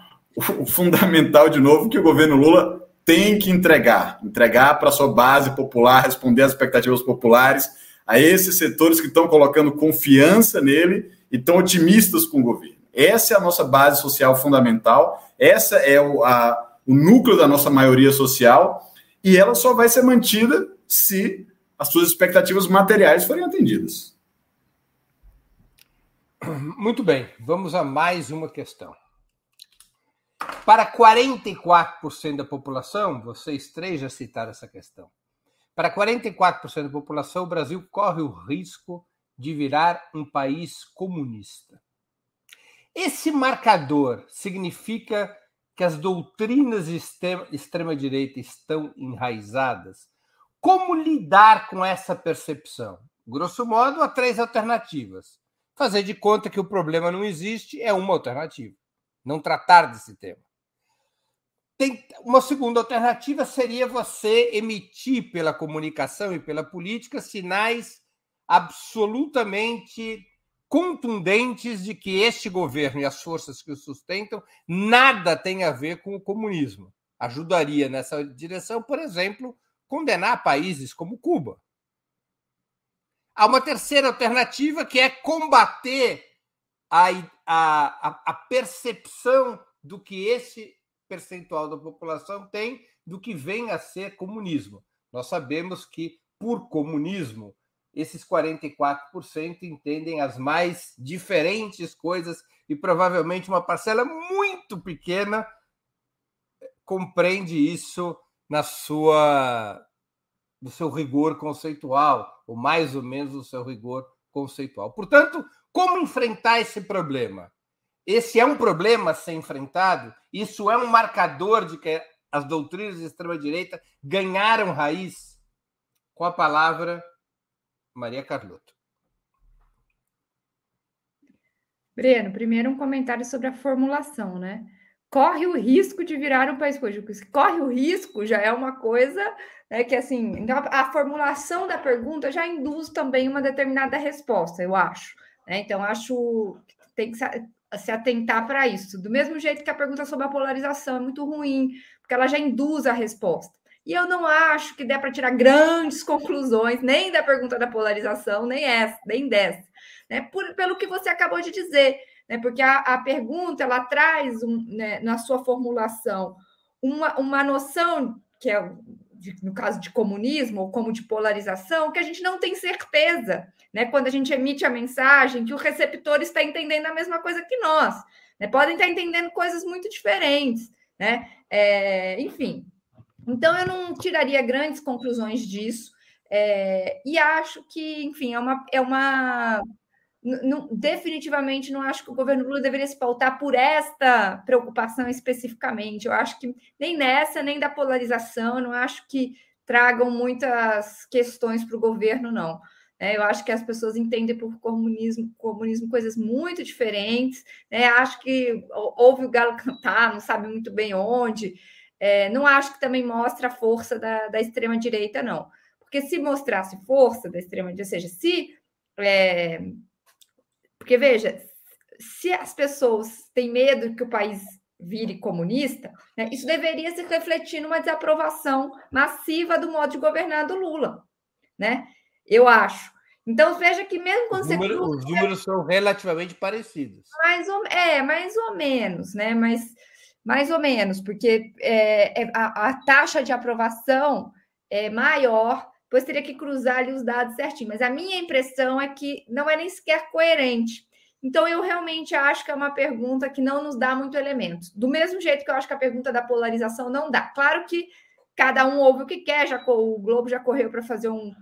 o fundamental de novo que o governo Lula tem que entregar, entregar para sua base popular, responder às expectativas populares, a esses setores que estão colocando confiança nele e estão otimistas com o governo. Essa é a nossa base social fundamental, essa é o, a, o núcleo da nossa maioria social, e ela só vai ser mantida se as suas expectativas materiais forem atendidas. Muito bem, vamos a mais uma questão. Para 44% da população, vocês três já citaram essa questão. Para 44% da população, o Brasil corre o risco de virar um país comunista. Esse marcador significa que as doutrinas de extrema-direita estão enraizadas? Como lidar com essa percepção? Grosso modo, há três alternativas. Fazer de conta que o problema não existe é uma alternativa. Não tratar desse tema. Tem uma segunda alternativa seria você emitir pela comunicação e pela política sinais absolutamente contundentes de que este governo e as forças que o sustentam nada tem a ver com o comunismo. Ajudaria nessa direção, por exemplo, condenar países como Cuba. Há uma terceira alternativa que é combater a, a, a percepção do que esse percentual da população tem do que vem a ser comunismo. Nós sabemos que, por comunismo, esses 44% entendem as mais diferentes coisas e provavelmente uma parcela muito pequena compreende isso na sua no seu rigor conceitual, ou mais ou menos no seu rigor conceitual. Portanto, como enfrentar esse problema? Esse é um problema a ser enfrentado? Isso é um marcador de que as doutrinas de extrema-direita ganharam raiz? Com a palavra, Maria Carlotto. Breno, primeiro um comentário sobre a formulação, né? Corre o risco de virar um país comunista. Corre o risco já é uma coisa né, que, assim, então a formulação da pergunta já induz também uma determinada resposta, eu acho. Né? Então, acho que tem que se atentar para isso. Do mesmo jeito que a pergunta sobre a polarização é muito ruim, porque ela já induz a resposta. E eu não acho que dê para tirar grandes conclusões, nem da pergunta da polarização, nem essa, nem dessa, né? Por, pelo que você acabou de dizer, né? Porque a, a pergunta ela traz um, né, na sua formulação uma, uma noção que é de, no caso de comunismo ou como de polarização, que a gente não tem certeza, né? Quando a gente emite a mensagem, que o receptor está entendendo a mesma coisa que nós, né? Podem estar entendendo coisas muito diferentes, né? É, enfim, então, eu não tiraria grandes conclusões disso. É, e acho que, enfim, é uma. É uma não, definitivamente não acho que o governo Lula deveria se pautar por esta preocupação especificamente. Eu acho que nem nessa, nem da polarização, não acho que tragam muitas questões para o governo, não. É, eu acho que as pessoas entendem por comunismo, comunismo coisas muito diferentes. Né? Acho que ouve o galo cantar, não sabe muito bem onde. É, não acho que também mostra a força da, da extrema-direita, não. Porque se mostrasse força da extrema-direita, ou seja, se. É, porque, veja, se as pessoas têm medo que o país vire comunista, né, isso deveria se refletir numa desaprovação massiva do modo de governar do Lula, né? Eu acho. Então, veja que mesmo quando os você. Número, os números são relativamente parecidos. Mais ou, é, mais ou menos, né? Mas mais ou menos, porque é, é, a, a, taxa de aprovação é maior, depois teria que cruzar ali os dados certinho. Mas a minha impressão é que não é nem sequer coerente. Então, eu realmente acho que é uma pergunta que não nos dá muito elemento. Do mesmo jeito que eu acho que a pergunta da polarização não dá. Claro que cada um ouve o que quer, já, o Globo já correu para fazer um,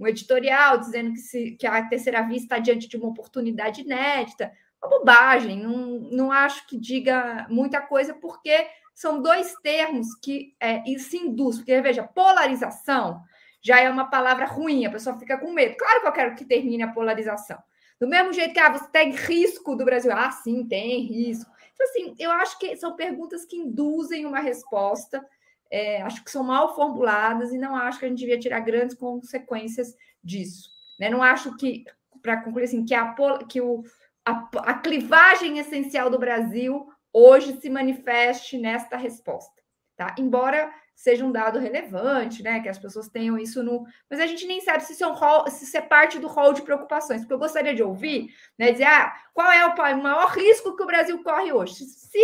um, editorial dizendo que, se, que a terceira via está diante de uma oportunidade inédita. Uma bobagem, não, não acho que diga muita coisa, porque são dois termos que é, se induz. Porque, veja, polarização já é uma palavra ruim, a pessoa fica com medo. Claro que eu quero que termine a polarização. Do mesmo jeito que ah, você tem risco do Brasil. Ah, sim, tem risco. Então, assim, eu acho que são perguntas que induzem uma resposta. É, acho que são mal formuladas e não acho que a gente devia tirar grandes consequências disso. Né? Não acho que, para concluir assim, que, a, que o, a, a clivagem essencial do Brasil hoje se manifeste nesta resposta. Tá? Embora seja um dado relevante, né? Que as pessoas tenham isso no. Mas a gente nem sabe se isso é, um rol, se isso é parte do rol de preocupações, porque eu gostaria de ouvir, né? Dizer, ah, qual é o maior risco que o Brasil corre hoje? Se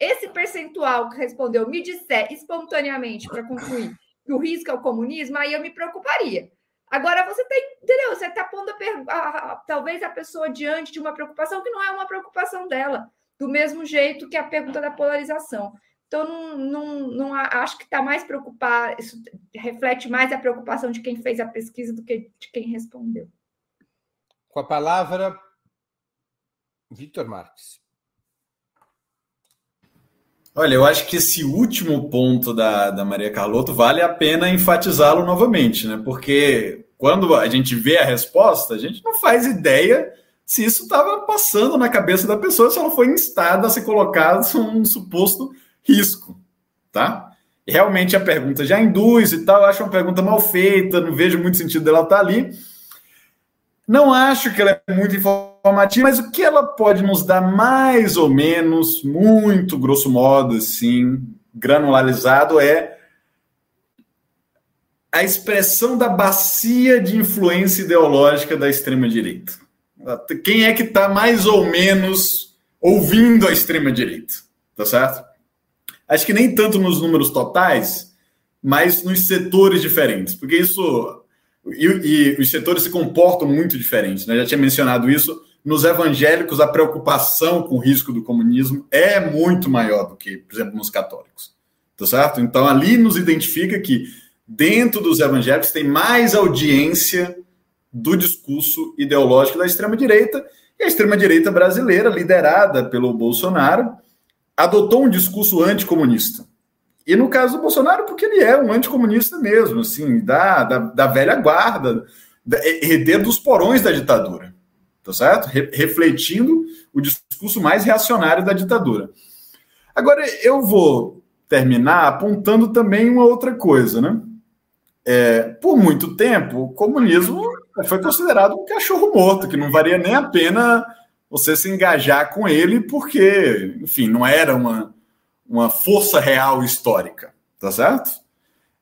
esse percentual que respondeu me disser espontaneamente para concluir que o risco é o comunismo, aí eu me preocuparia. Agora você tem, entendeu? Você está pondo a, a, a, talvez a pessoa diante de uma preocupação que não é uma preocupação dela, do mesmo jeito que a pergunta da polarização. Então, não, não, não acho que está mais preocupado, isso reflete mais a preocupação de quem fez a pesquisa do que de quem respondeu. Com a palavra, Vitor Marques. Olha, eu acho que esse último ponto da, da Maria Carlotto vale a pena enfatizá-lo novamente, né? Porque quando a gente vê a resposta, a gente não faz ideia se isso estava passando na cabeça da pessoa, se ela foi instada a se colocar um suposto risco, tá? Realmente a pergunta já induz e tal, acho uma pergunta mal feita, não vejo muito sentido dela estar ali. Não acho que ela é muito informativa, mas o que ela pode nos dar mais ou menos, muito grosso modo, assim, granularizado, é a expressão da bacia de influência ideológica da extrema-direita. Quem é que está mais ou menos ouvindo a extrema-direita? Tá certo? Acho que nem tanto nos números totais, mas nos setores diferentes, porque isso. E, e os setores se comportam muito diferentes, né? Já tinha mencionado isso. Nos evangélicos, a preocupação com o risco do comunismo é muito maior do que, por exemplo, nos católicos. Tá certo? Então, ali nos identifica que dentro dos evangélicos tem mais audiência do discurso ideológico da extrema-direita, e a extrema-direita brasileira, liderada pelo Bolsonaro, adotou um discurso anticomunista. E no caso do Bolsonaro, porque ele é um anticomunista mesmo, assim, da, da, da velha guarda, da, herdeiro dos porões da ditadura, tá certo? Re, refletindo o discurso mais reacionário da ditadura. Agora, eu vou terminar apontando também uma outra coisa, né? É, por muito tempo, o comunismo foi considerado um cachorro morto, que não valia nem a pena você se engajar com ele, porque, enfim, não era uma, uma força real histórica, tá certo?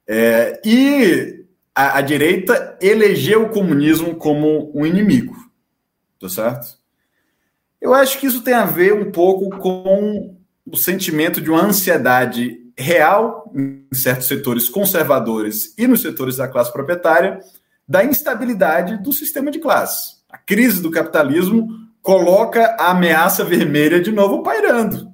É, e a, a, direita elegeu o comunismo como um inimigo, tá certo? Eu acho que isso tem a ver um pouco com o sentimento de uma ansiedade real em certos setores conservadores e nos setores da classe proprietária da instabilidade do sistema de classe. A crise do capitalismo coloca a ameaça vermelha de novo pairando.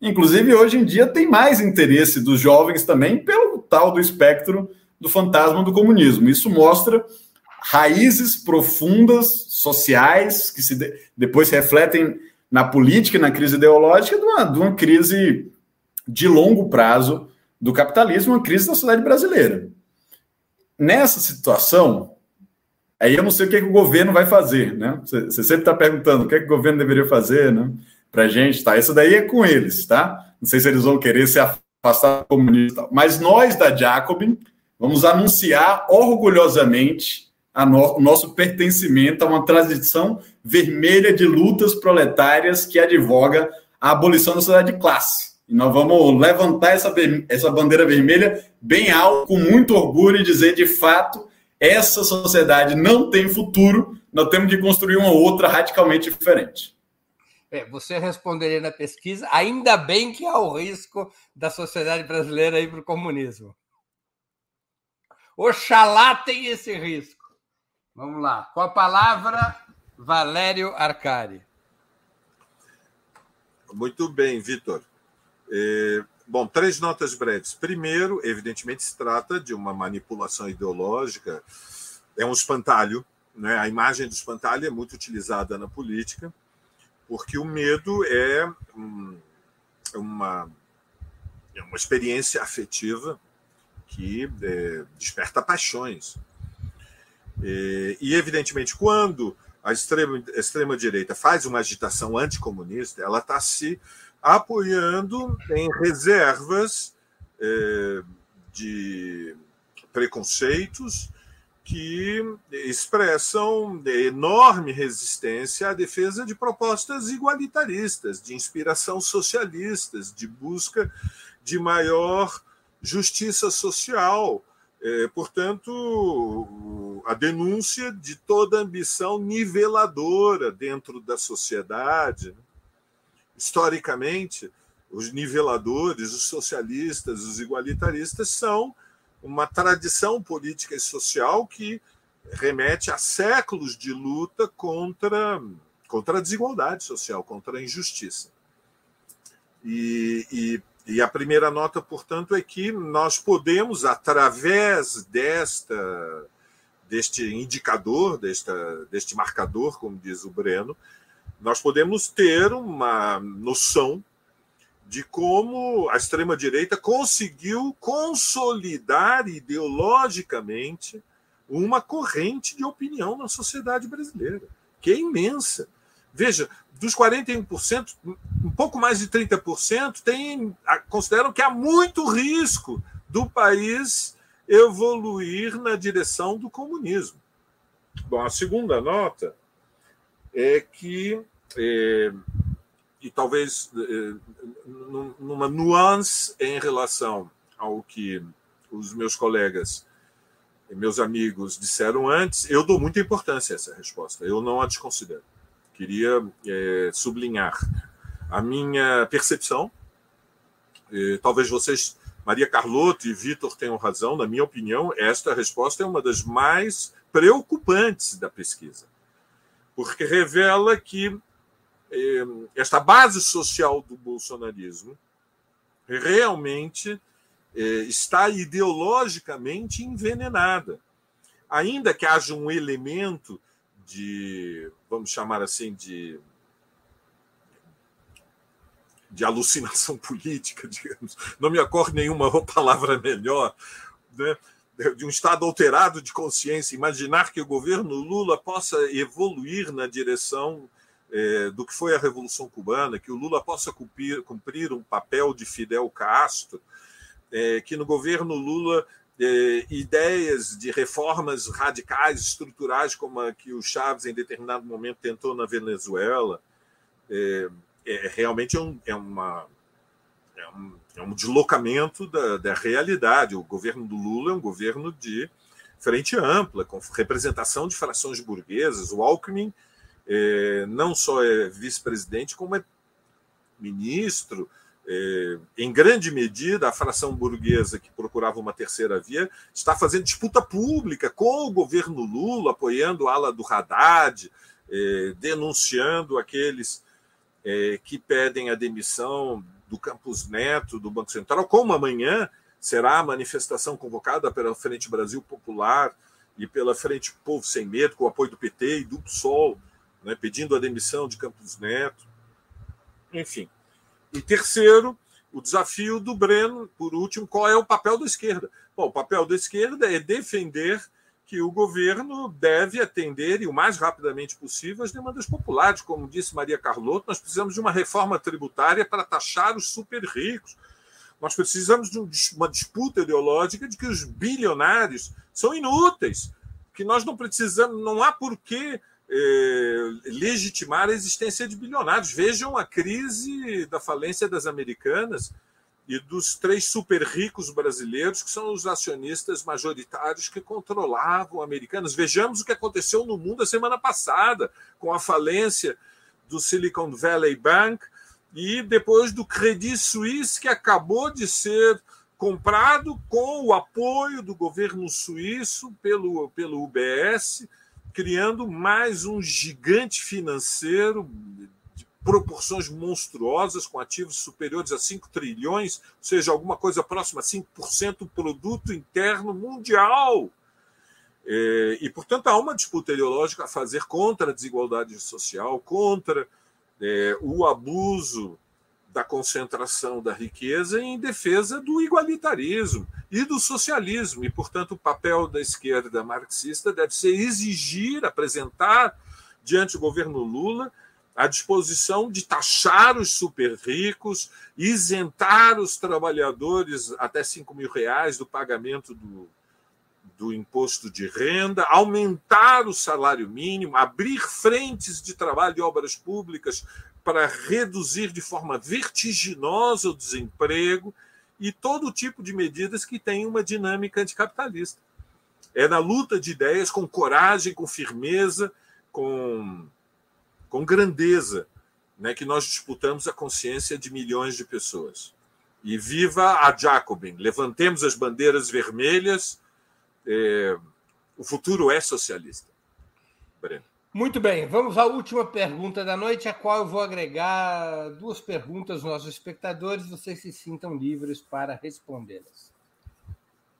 Inclusive, hoje em dia, tem mais interesse dos jovens também pelo tal do espectro do fantasma do comunismo. Isso mostra raízes profundas, sociais, que se de, depois se refletem na política na crise ideológica de uma, de uma crise de longo prazo do capitalismo, uma crise da sociedade brasileira. Nessa situação, Aí eu não sei o que, é que o governo vai fazer, né? Você, sempre está perguntando o que, é que o governo deveria fazer, né? Para gente, tá? Isso daí é com eles, tá? Não sei se eles vão querer se afastar do comunismo, mas nós da Jacobin vamos anunciar orgulhosamente no, o nosso pertencimento a uma transição vermelha de lutas proletárias que advoga a abolição da sociedade de classe. E nós vamos levantar essa, essa bandeira vermelha bem alto, com muito orgulho, e dizer de fato essa sociedade não tem futuro, nós temos de construir uma outra radicalmente diferente. É, você responderia na pesquisa, ainda bem que há o risco da sociedade brasileira ir para o comunismo. Oxalá tem esse risco. Vamos lá. Com a palavra, Valério Arcari. Muito bem, Vitor. É, bom, três notas breves. Primeiro, evidentemente, se trata de uma manipulação ideológica, é um espantalho. Né? A imagem do espantalho é muito utilizada na política, porque o medo é uma, é uma experiência afetiva que é, desperta paixões. E, e, evidentemente, quando a extrema-direita extrema faz uma agitação anticomunista, ela está se apoiando em reservas é, de preconceitos que expressam enorme resistência à defesa de propostas igualitaristas, de inspiração socialistas, de busca de maior justiça social. É, portanto, a denúncia de toda ambição niveladora dentro da sociedade. Historicamente, os niveladores, os socialistas, os igualitaristas são uma tradição política e social que remete a séculos de luta contra, contra a desigualdade social, contra a injustiça. E, e, e a primeira nota, portanto, é que nós podemos, através desta, deste indicador, desta, deste marcador, como diz o Breno, nós podemos ter uma noção de como a extrema-direita conseguiu consolidar ideologicamente uma corrente de opinião na sociedade brasileira, que é imensa. Veja, dos 41%, um pouco mais de 30% tem, consideram que há muito risco do país evoluir na direção do comunismo. Bom, a segunda nota é que é, e talvez eh, numa nuance em relação ao que os meus colegas e meus amigos disseram antes, eu dou muita importância a essa resposta, eu não a desconsidero. Queria é, sublinhar a minha percepção. E, talvez vocês, Maria Carlotto e Vitor, tenham razão, na minha opinião, esta resposta é uma das mais preocupantes da pesquisa, porque revela que eh, esta base social do bolsonarismo realmente eh, está ideologicamente envenenada. Ainda que haja um elemento de, vamos chamar assim, de, de alucinação política, digamos, não me ocorre nenhuma palavra melhor, né? de um estado alterado de consciência, imaginar que o governo Lula possa evoluir na direção é, do que foi a Revolução Cubana, que o Lula possa cumprir, cumprir um papel de Fidel Castro, é, que no governo Lula é, ideias de reformas radicais, estruturais, como a que o Chaves em determinado momento tentou na Venezuela, é, é realmente é um, é uma, é um, é um deslocamento da, da realidade. O governo do Lula é um governo de frente ampla, com representação de frações burguesas. O Alckmin é, não só é vice-presidente, como é ministro. É, em grande medida, a fração burguesa que procurava uma terceira via está fazendo disputa pública com o governo Lula, apoiando a ala do Haddad, é, denunciando aqueles é, que pedem a demissão do Campos Neto, do Banco Central, como amanhã será a manifestação convocada pela Frente Brasil Popular e pela Frente Povo Sem Medo, com o apoio do PT e do PSOL, né, pedindo a demissão de Campos Neto. Enfim. E terceiro, o desafio do Breno, por último, qual é o papel da esquerda? Bom, o papel da esquerda é defender que o governo deve atender, e o mais rapidamente possível, as demandas populares. Como disse Maria Carlotto, nós precisamos de uma reforma tributária para taxar os super ricos. Nós precisamos de uma disputa ideológica de que os bilionários são inúteis, que nós não precisamos, não há porquê eh, legitimar a existência de bilionários. Vejam a crise da falência das americanas e dos três super ricos brasileiros, que são os acionistas majoritários que controlavam americanos. Vejamos o que aconteceu no mundo a semana passada, com a falência do Silicon Valley Bank e depois do Credit Suisse, que acabou de ser comprado com o apoio do governo suíço pelo, pelo UBS criando mais um gigante financeiro de proporções monstruosas, com ativos superiores a 5 trilhões, ou seja, alguma coisa próxima a 5% do produto interno mundial. É, e, portanto, há uma disputa ideológica a fazer contra a desigualdade social, contra é, o abuso da concentração da riqueza em defesa do igualitarismo e do socialismo. E, portanto, o papel da esquerda marxista deve ser exigir, apresentar diante do governo Lula a disposição de taxar os super ricos, isentar os trabalhadores até 5 mil reais do pagamento do, do imposto de renda, aumentar o salário mínimo, abrir frentes de trabalho de obras públicas para reduzir de forma vertiginosa o desemprego e todo tipo de medidas que têm uma dinâmica anticapitalista. É na luta de ideias com coragem, com firmeza, com com grandeza, né, que nós disputamos a consciência de milhões de pessoas. E viva a Jacobin! Levantemos as bandeiras vermelhas. É, o futuro é socialista. Breno. Muito bem, vamos à última pergunta da noite, a qual eu vou agregar duas perguntas aos nossos espectadores, vocês se sintam livres para respondê-las.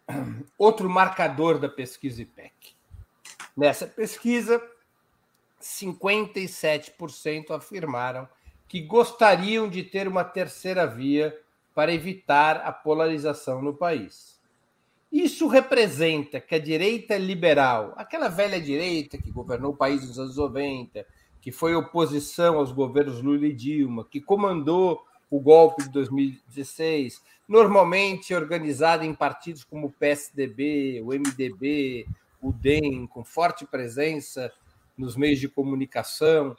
Outro marcador da pesquisa IPEC. Nessa pesquisa, 57% afirmaram que gostariam de ter uma terceira via para evitar a polarização no país. Isso representa que a direita liberal, aquela velha direita que governou o país nos anos 90, que foi oposição aos governos Lula e Dilma, que comandou o golpe de 2016, normalmente organizada em partidos como o PSDB, o MDB, o DEM, com forte presença nos meios de comunicação.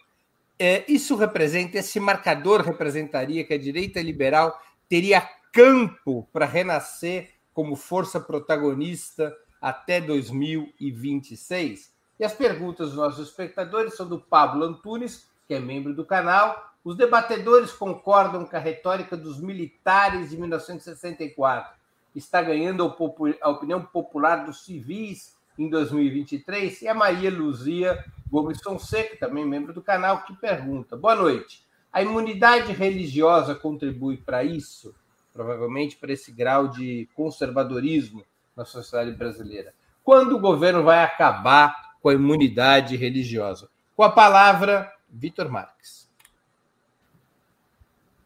É, isso representa, esse marcador representaria que a direita liberal teria campo para renascer como força protagonista até 2026? E as perguntas dos nossos espectadores são do Pablo Antunes, que é membro do canal. Os debatedores concordam que a retórica dos militares de 1964 está ganhando a opinião popular dos civis em 2023. E a Maria Luzia Gomes Fonseca, também membro do canal, que pergunta: Boa noite. A imunidade religiosa contribui para isso? Provavelmente para esse grau de conservadorismo na sociedade brasileira. Quando o governo vai acabar com a imunidade religiosa? Com a palavra, Vitor Marques.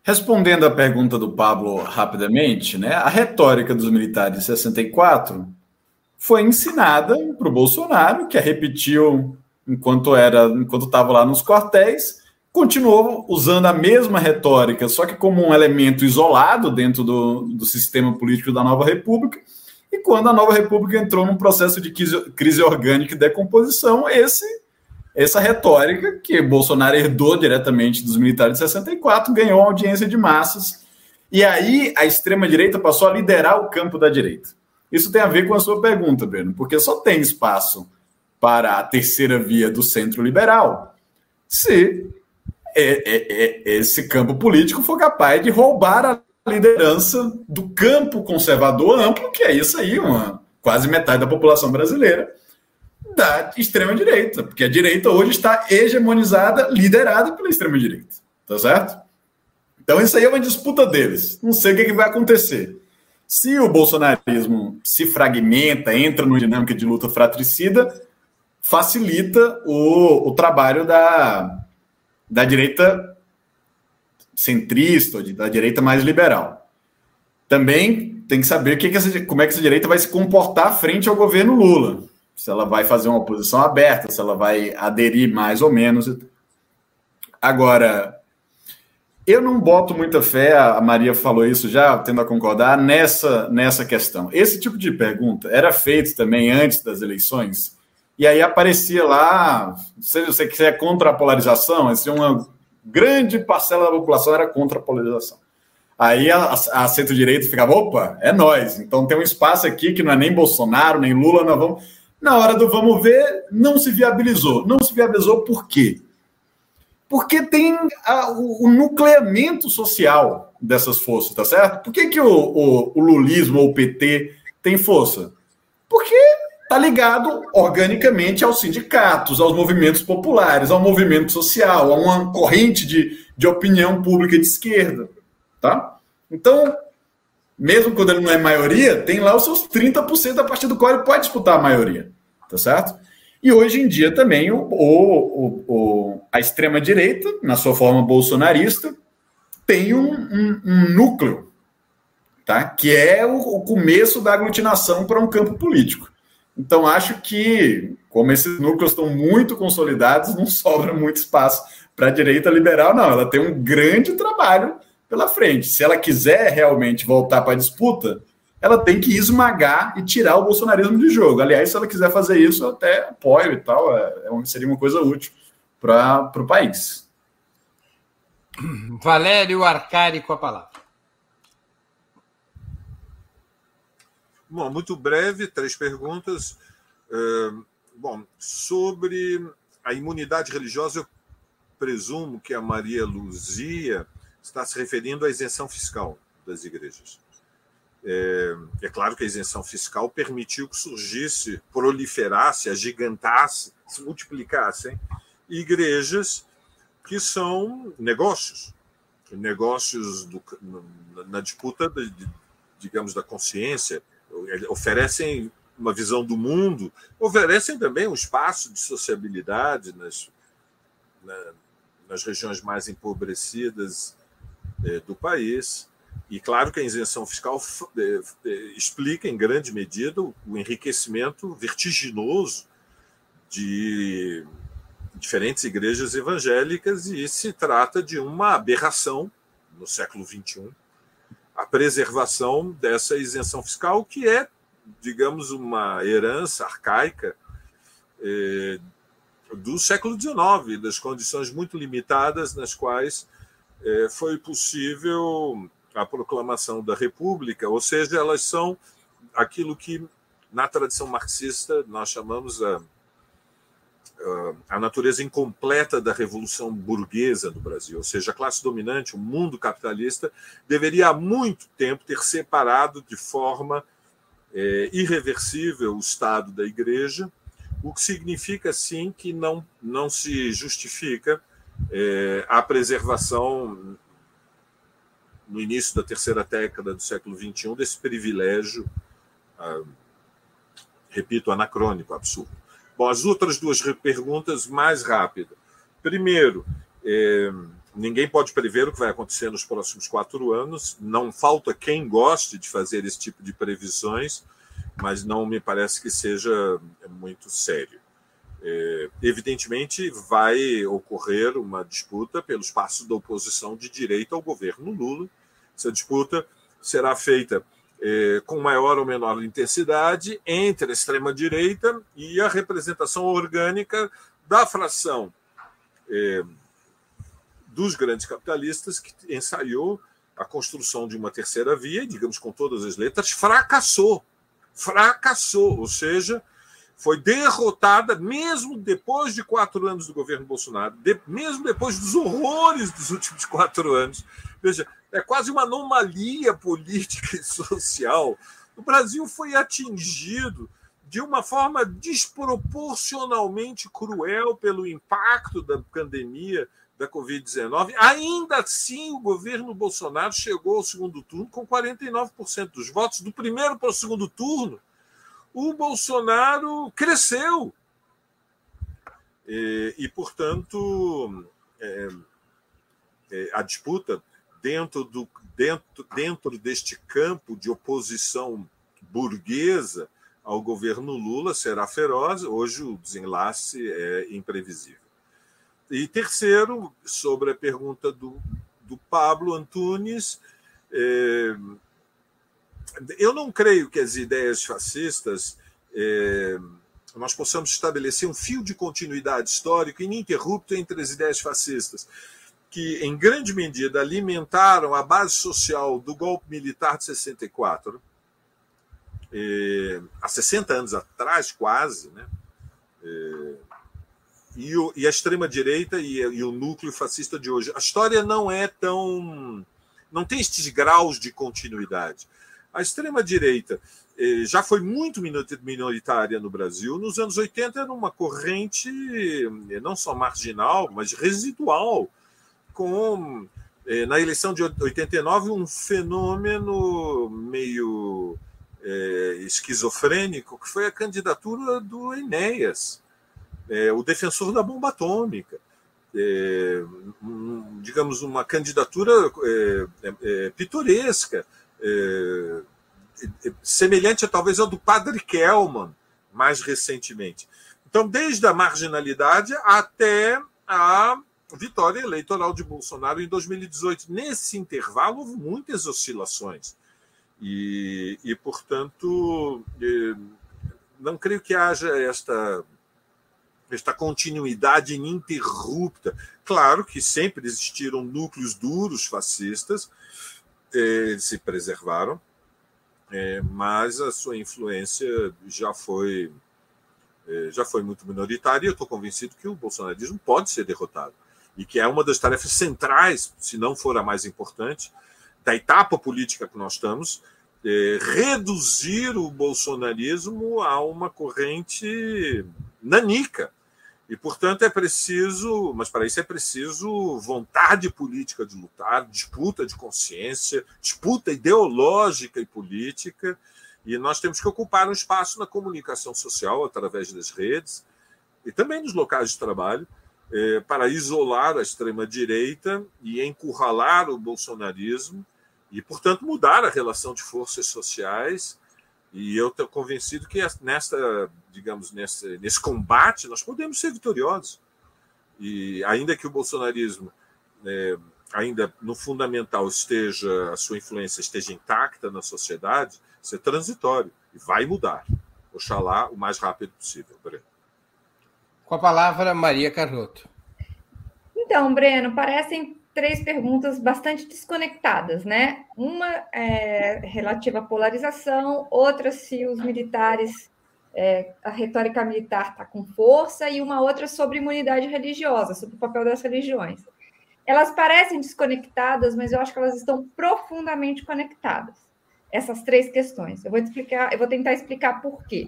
Respondendo à pergunta do Pablo rapidamente, né, a retórica dos militares de 64 foi ensinada para o Bolsonaro, que a repetiu enquanto era, enquanto estava lá nos quartéis, continuou usando a mesma retórica, só que como um elemento isolado dentro do, do sistema político da Nova República. E quando a Nova República entrou num processo de crise, orgânica e decomposição, esse essa retórica que Bolsonaro herdou diretamente dos militares de 64 ganhou audiência de massas. E aí a extrema-direita passou a liderar o campo da direita. Isso tem a ver com a sua pergunta, Breno, porque só tem espaço para a terceira via do centro liberal se esse campo político for capaz de roubar a liderança do campo conservador amplo, que é isso aí, uma, quase metade da população brasileira, da extrema-direita, porque a direita hoje está hegemonizada, liderada pela extrema-direita, tá certo? Então isso aí é uma disputa deles. Não sei o que, que vai acontecer. Se o bolsonarismo se fragmenta, entra numa dinâmica de luta fratricida, facilita o, o trabalho da, da direita centrista, da direita mais liberal. Também tem que saber que que essa, como é que essa direita vai se comportar frente ao governo Lula. Se ela vai fazer uma oposição aberta, se ela vai aderir mais ou menos. Agora, eu não boto muita fé, a Maria falou isso já, tendo a concordar, nessa, nessa questão. Esse tipo de pergunta era feito também antes das eleições e aí aparecia lá, se você quiser contra a polarização, assim, uma grande parcela da população era contra a polarização. Aí a, a centro-direita ficava, opa, é nós. Então tem um espaço aqui que não é nem Bolsonaro, nem Lula, nós vamos. Na hora do vamos ver, não se viabilizou. Não se viabilizou por quê? Porque tem a, o, o, nucleamento social dessas forças, tá certo? Por que, que o, o, o lulismo ou o PT tem força? Está ligado organicamente aos sindicatos, aos movimentos populares, ao movimento social, a uma corrente de, de opinião pública de esquerda, tá? Então, mesmo quando ele não é maioria, tem lá os seus 30% a partir do qual ele pode disputar a maioria, tá certo? E hoje em dia também o, o, o a extrema-direita, na sua forma bolsonarista, tem um, um, um núcleo, tá? que é o, o começo da aglutinação para um campo político. Então, acho que, como esses núcleos estão muito consolidados, não sobra muito espaço para a direita liberal, não. Ela tem um grande trabalho pela frente. Se ela quiser realmente voltar para a disputa, ela tem que esmagar e tirar o bolsonarismo de jogo. Aliás, se ela quiser fazer isso, eu até apoio e tal, é, é seria uma coisa útil para o país. Valério Arcari com a palavra. Bom, muito breve, três perguntas. Bom, sobre a imunidade religiosa, eu presumo que a Maria Luzia está se referindo à isenção fiscal das igrejas. É, é, claro que a isenção fiscal permitiu que surgisse, proliferasse, agigantasse, se multiplicassem igrejas que são negócios, negócios do, na disputa, de, digamos, da consciência, oferecem uma visão do mundo, oferecem também um espaço de sociabilidade nas, na, nas regiões mais empobrecidas é, do país. E claro que a isenção fiscal é, é, explica, em grande medida, o, o enriquecimento vertiginoso de diferentes igrejas evangélicas, e se trata de uma aberração no século XXI a preservação dessa isenção fiscal, que é, digamos, uma herança arcaica eh, do século XIX, das condições muito limitadas nas quais eh, foi possível a proclamação da República, ou seja, elas são aquilo que na tradição marxista nós chamamos a a natureza incompleta da revolução burguesa no Brasil, ou seja, a classe dominante, o mundo capitalista, deveria há muito tempo ter separado de forma é, irreversível o Estado da Igreja, o que significa, sim, que não, não se justifica é, a preservação, no início da terceira década do século XXI, desse privilégio, ah, repito, anacrônico, absurdo. Bom, as outras duas perguntas mais rápidas. Primeiro, é, ninguém pode prever o que vai acontecer nos próximos quatro anos. Não falta quem goste de fazer esse tipo de previsões, mas não me parece que seja muito sério. É, evidentemente, vai ocorrer uma disputa pelo espaço da oposição de direita ao governo Lula. Essa disputa será feita com maior ou menor intensidade entre a extrema-direita e a representação orgânica da fração é, dos grandes capitalistas que ensaiou a construção de uma terceira via, digamos com todas as letras, fracassou. Fracassou, ou seja, foi derrotada, mesmo depois de quatro anos do governo Bolsonaro, de, mesmo depois dos horrores dos últimos quatro anos. Veja, é quase uma anomalia política e social. O Brasil foi atingido de uma forma desproporcionalmente cruel pelo impacto da pandemia da Covid-19. Ainda assim, o governo Bolsonaro chegou ao segundo turno com 49% dos votos. Do primeiro para o segundo turno, o Bolsonaro cresceu. E, e portanto, é, é, a disputa dentro, do, dentro, dentro deste campo de oposição burguesa ao governo Lula será feroz. Hoje o desenlace é imprevisível. E terceiro, sobre a pergunta do, do Pablo Antunes, é, eu não creio que as ideias fascistas é, nós possamos estabelecer um fio de continuidade histórico ininterrupto entre as ideias fascistas que, em grande medida, alimentaram a base social do golpe militar de 64, há 60 anos atrás, quase, né? e, o, e, a extrema-direita e, e, o núcleo fascista de hoje. A história não é tão. não tem estes graus de continuidade. A extrema-direita eh, já foi muito minoritária no Brasil. Nos anos 80 era uma corrente eh, não só marginal, mas residual com, eh, na eleição de 89, um fenômeno meio é, esquizofrênico, que foi a candidatura do Enéas, é, o defensor da bomba atômica. Um, digamos, uma candidatura pitoresca, semelhante talvez ao do padre Kelman, mais recentemente. Então, desde a marginalidade até a vitória eleitoral de Bolsonaro em 2018. Nesse intervalo, houve muitas oscilações. E, e portanto, não creio que haja esta, esta continuidade ininterrupta. Claro que sempre existiram núcleos duros fascistas, eh, se preservaram, eh, mas a sua influência já foi eh, já foi muito minoritária e eu estou convencido que o bolsonarismo pode ser derrotado e que é uma das tarefas centrais, se não for a mais importante, da etapa política que nós estamos, é, reduzir o bolsonarismo a uma corrente nanica. E, portanto, é preciso, mas para isso é preciso vontade política de lutar, disputa de consciência, disputa ideológica e política. E nós temos que ocupar um espaço na comunicação social, através das redes, e também nos locais de trabalho, é, para isolar a extrema-direita e encurralar o bolsonarismo e, portanto, mudar a relação de forças sociais. E eu estou convencido que nesta, digamos, nesse, nesse combate nós podemos ser vitoriosos. E ainda que o bolsonarismo, é, ainda no fundamental esteja a sua influência esteja intacta na sociedade, isso é transitório e vai mudar. Oxalá o mais rápido possível, Breno. Com a palavra, Maria Carlotto. Então, Breno, parecem três perguntas bastante desconectadas, né? Uma é relativa à polarização, outra se os militares, é, a retórica militar está com força, e uma outra sobre imunidade religiosa, sobre o papel das religiões. Elas parecem desconectadas, mas eu acho que elas estão profundamente conectadas. Essas três questões. Eu vou explicar, eu vou tentar explicar por quê.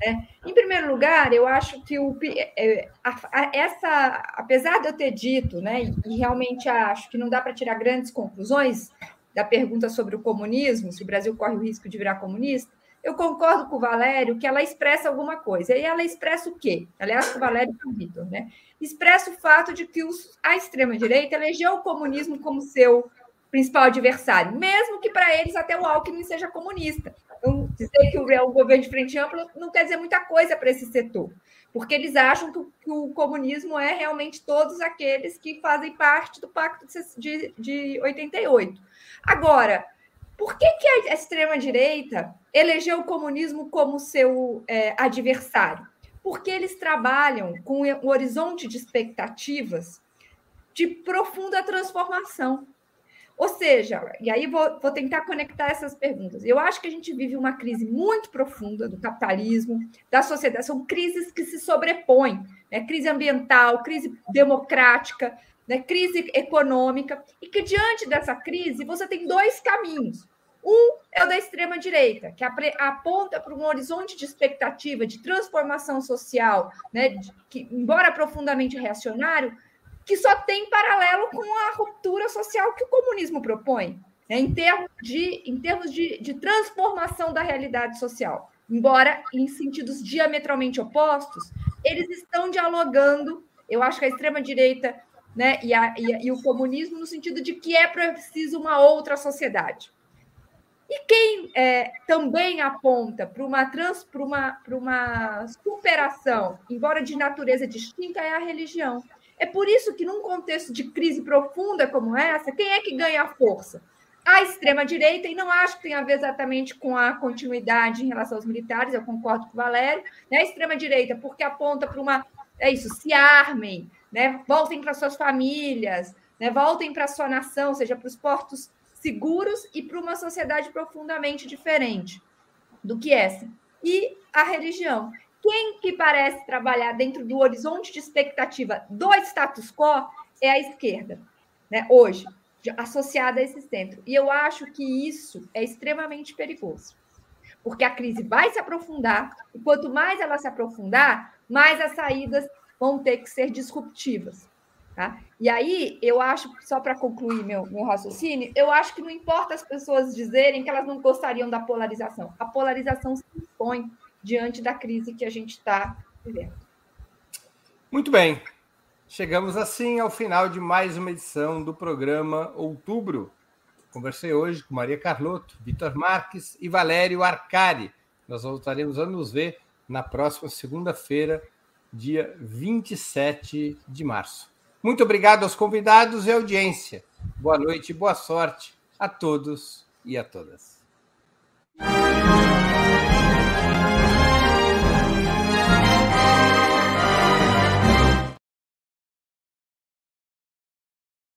Né? Em primeiro lugar, eu acho que o, é, a, essa, apesar de eu ter dito, né, e realmente acho que não dá para tirar grandes conclusões da pergunta sobre o comunismo, se o Brasil corre o risco de virar comunista, eu concordo com o Valério que ela expressa alguma coisa. E ela expressa o quê? Aliás, com o Valério e com o Vitor, né? Expressa o fato de que os, a extrema-direita elegeu o comunismo como seu principal adversário, mesmo que para eles até o Alckmin seja comunista. Dizer que o governo de frente ampla não quer dizer muita coisa para esse setor, porque eles acham que o, que o, comunismo é realmente todos aqueles que fazem parte do Pacto de, de 88. Agora, por que, que a extrema-direita elegeu o comunismo como seu é, adversário? Porque eles trabalham com um horizonte de expectativas de profunda transformação. Ou seja, e aí vou, vou, tentar conectar essas perguntas. Eu acho que a gente vive uma crise muito profunda do capitalismo, da sociedade. São crises que se sobrepõem, né? crise ambiental, crise democrática, né? crise econômica, e que diante dessa crise você tem dois caminhos. Um é o da extrema direita, que aponta para um horizonte de expectativa de transformação social, né? que, embora profundamente reacionário, que só tem paralelo com a ruptura social que o comunismo propõe, né, em termos, de, em termos de, de transformação da realidade social. Embora em sentidos diametralmente opostos, eles estão dialogando, eu acho que a extrema-direita né, e, a, e, a, e o comunismo, no sentido de que é preciso uma outra sociedade. E quem é, também aponta para uma, trans, uma, uma superação, embora de natureza distinta, é a religião. É por isso que, num contexto de crise profunda como essa, quem é que ganha força? A extrema-direita, e não acho que tenha a ver exatamente com a continuidade em relação aos militares, eu concordo com o Valério, né? a extrema-direita, porque aponta para uma. É isso, se armem, né? voltem para suas famílias, né? voltem para sua nação, ou seja, para os portos seguros e para uma sociedade profundamente diferente do que essa. E a religião, quem que parece trabalhar dentro do horizonte de expectativa do status quo é a esquerda, né? Hoje, associada a esse centro. E eu acho que isso é extremamente perigoso. Porque a crise vai se aprofundar, e quanto mais ela se aprofundar, mais as saídas vão ter que ser disruptivas. Tá? E aí, eu acho, só para concluir meu, meu raciocínio, eu acho que não importa as pessoas dizerem que elas não gostariam da polarização. A polarização se impõe diante da crise que a gente está vivendo. Muito bem. Chegamos assim ao final de mais uma edição do programa Outubro. Conversei hoje com Maria Carlotto, Vitor Marques e Valério Arcari. Nós voltaremos a nos ver na próxima segunda-feira, dia 27 de março. Muito obrigado aos convidados e audiência. Boa noite e boa sorte a todos e a todas.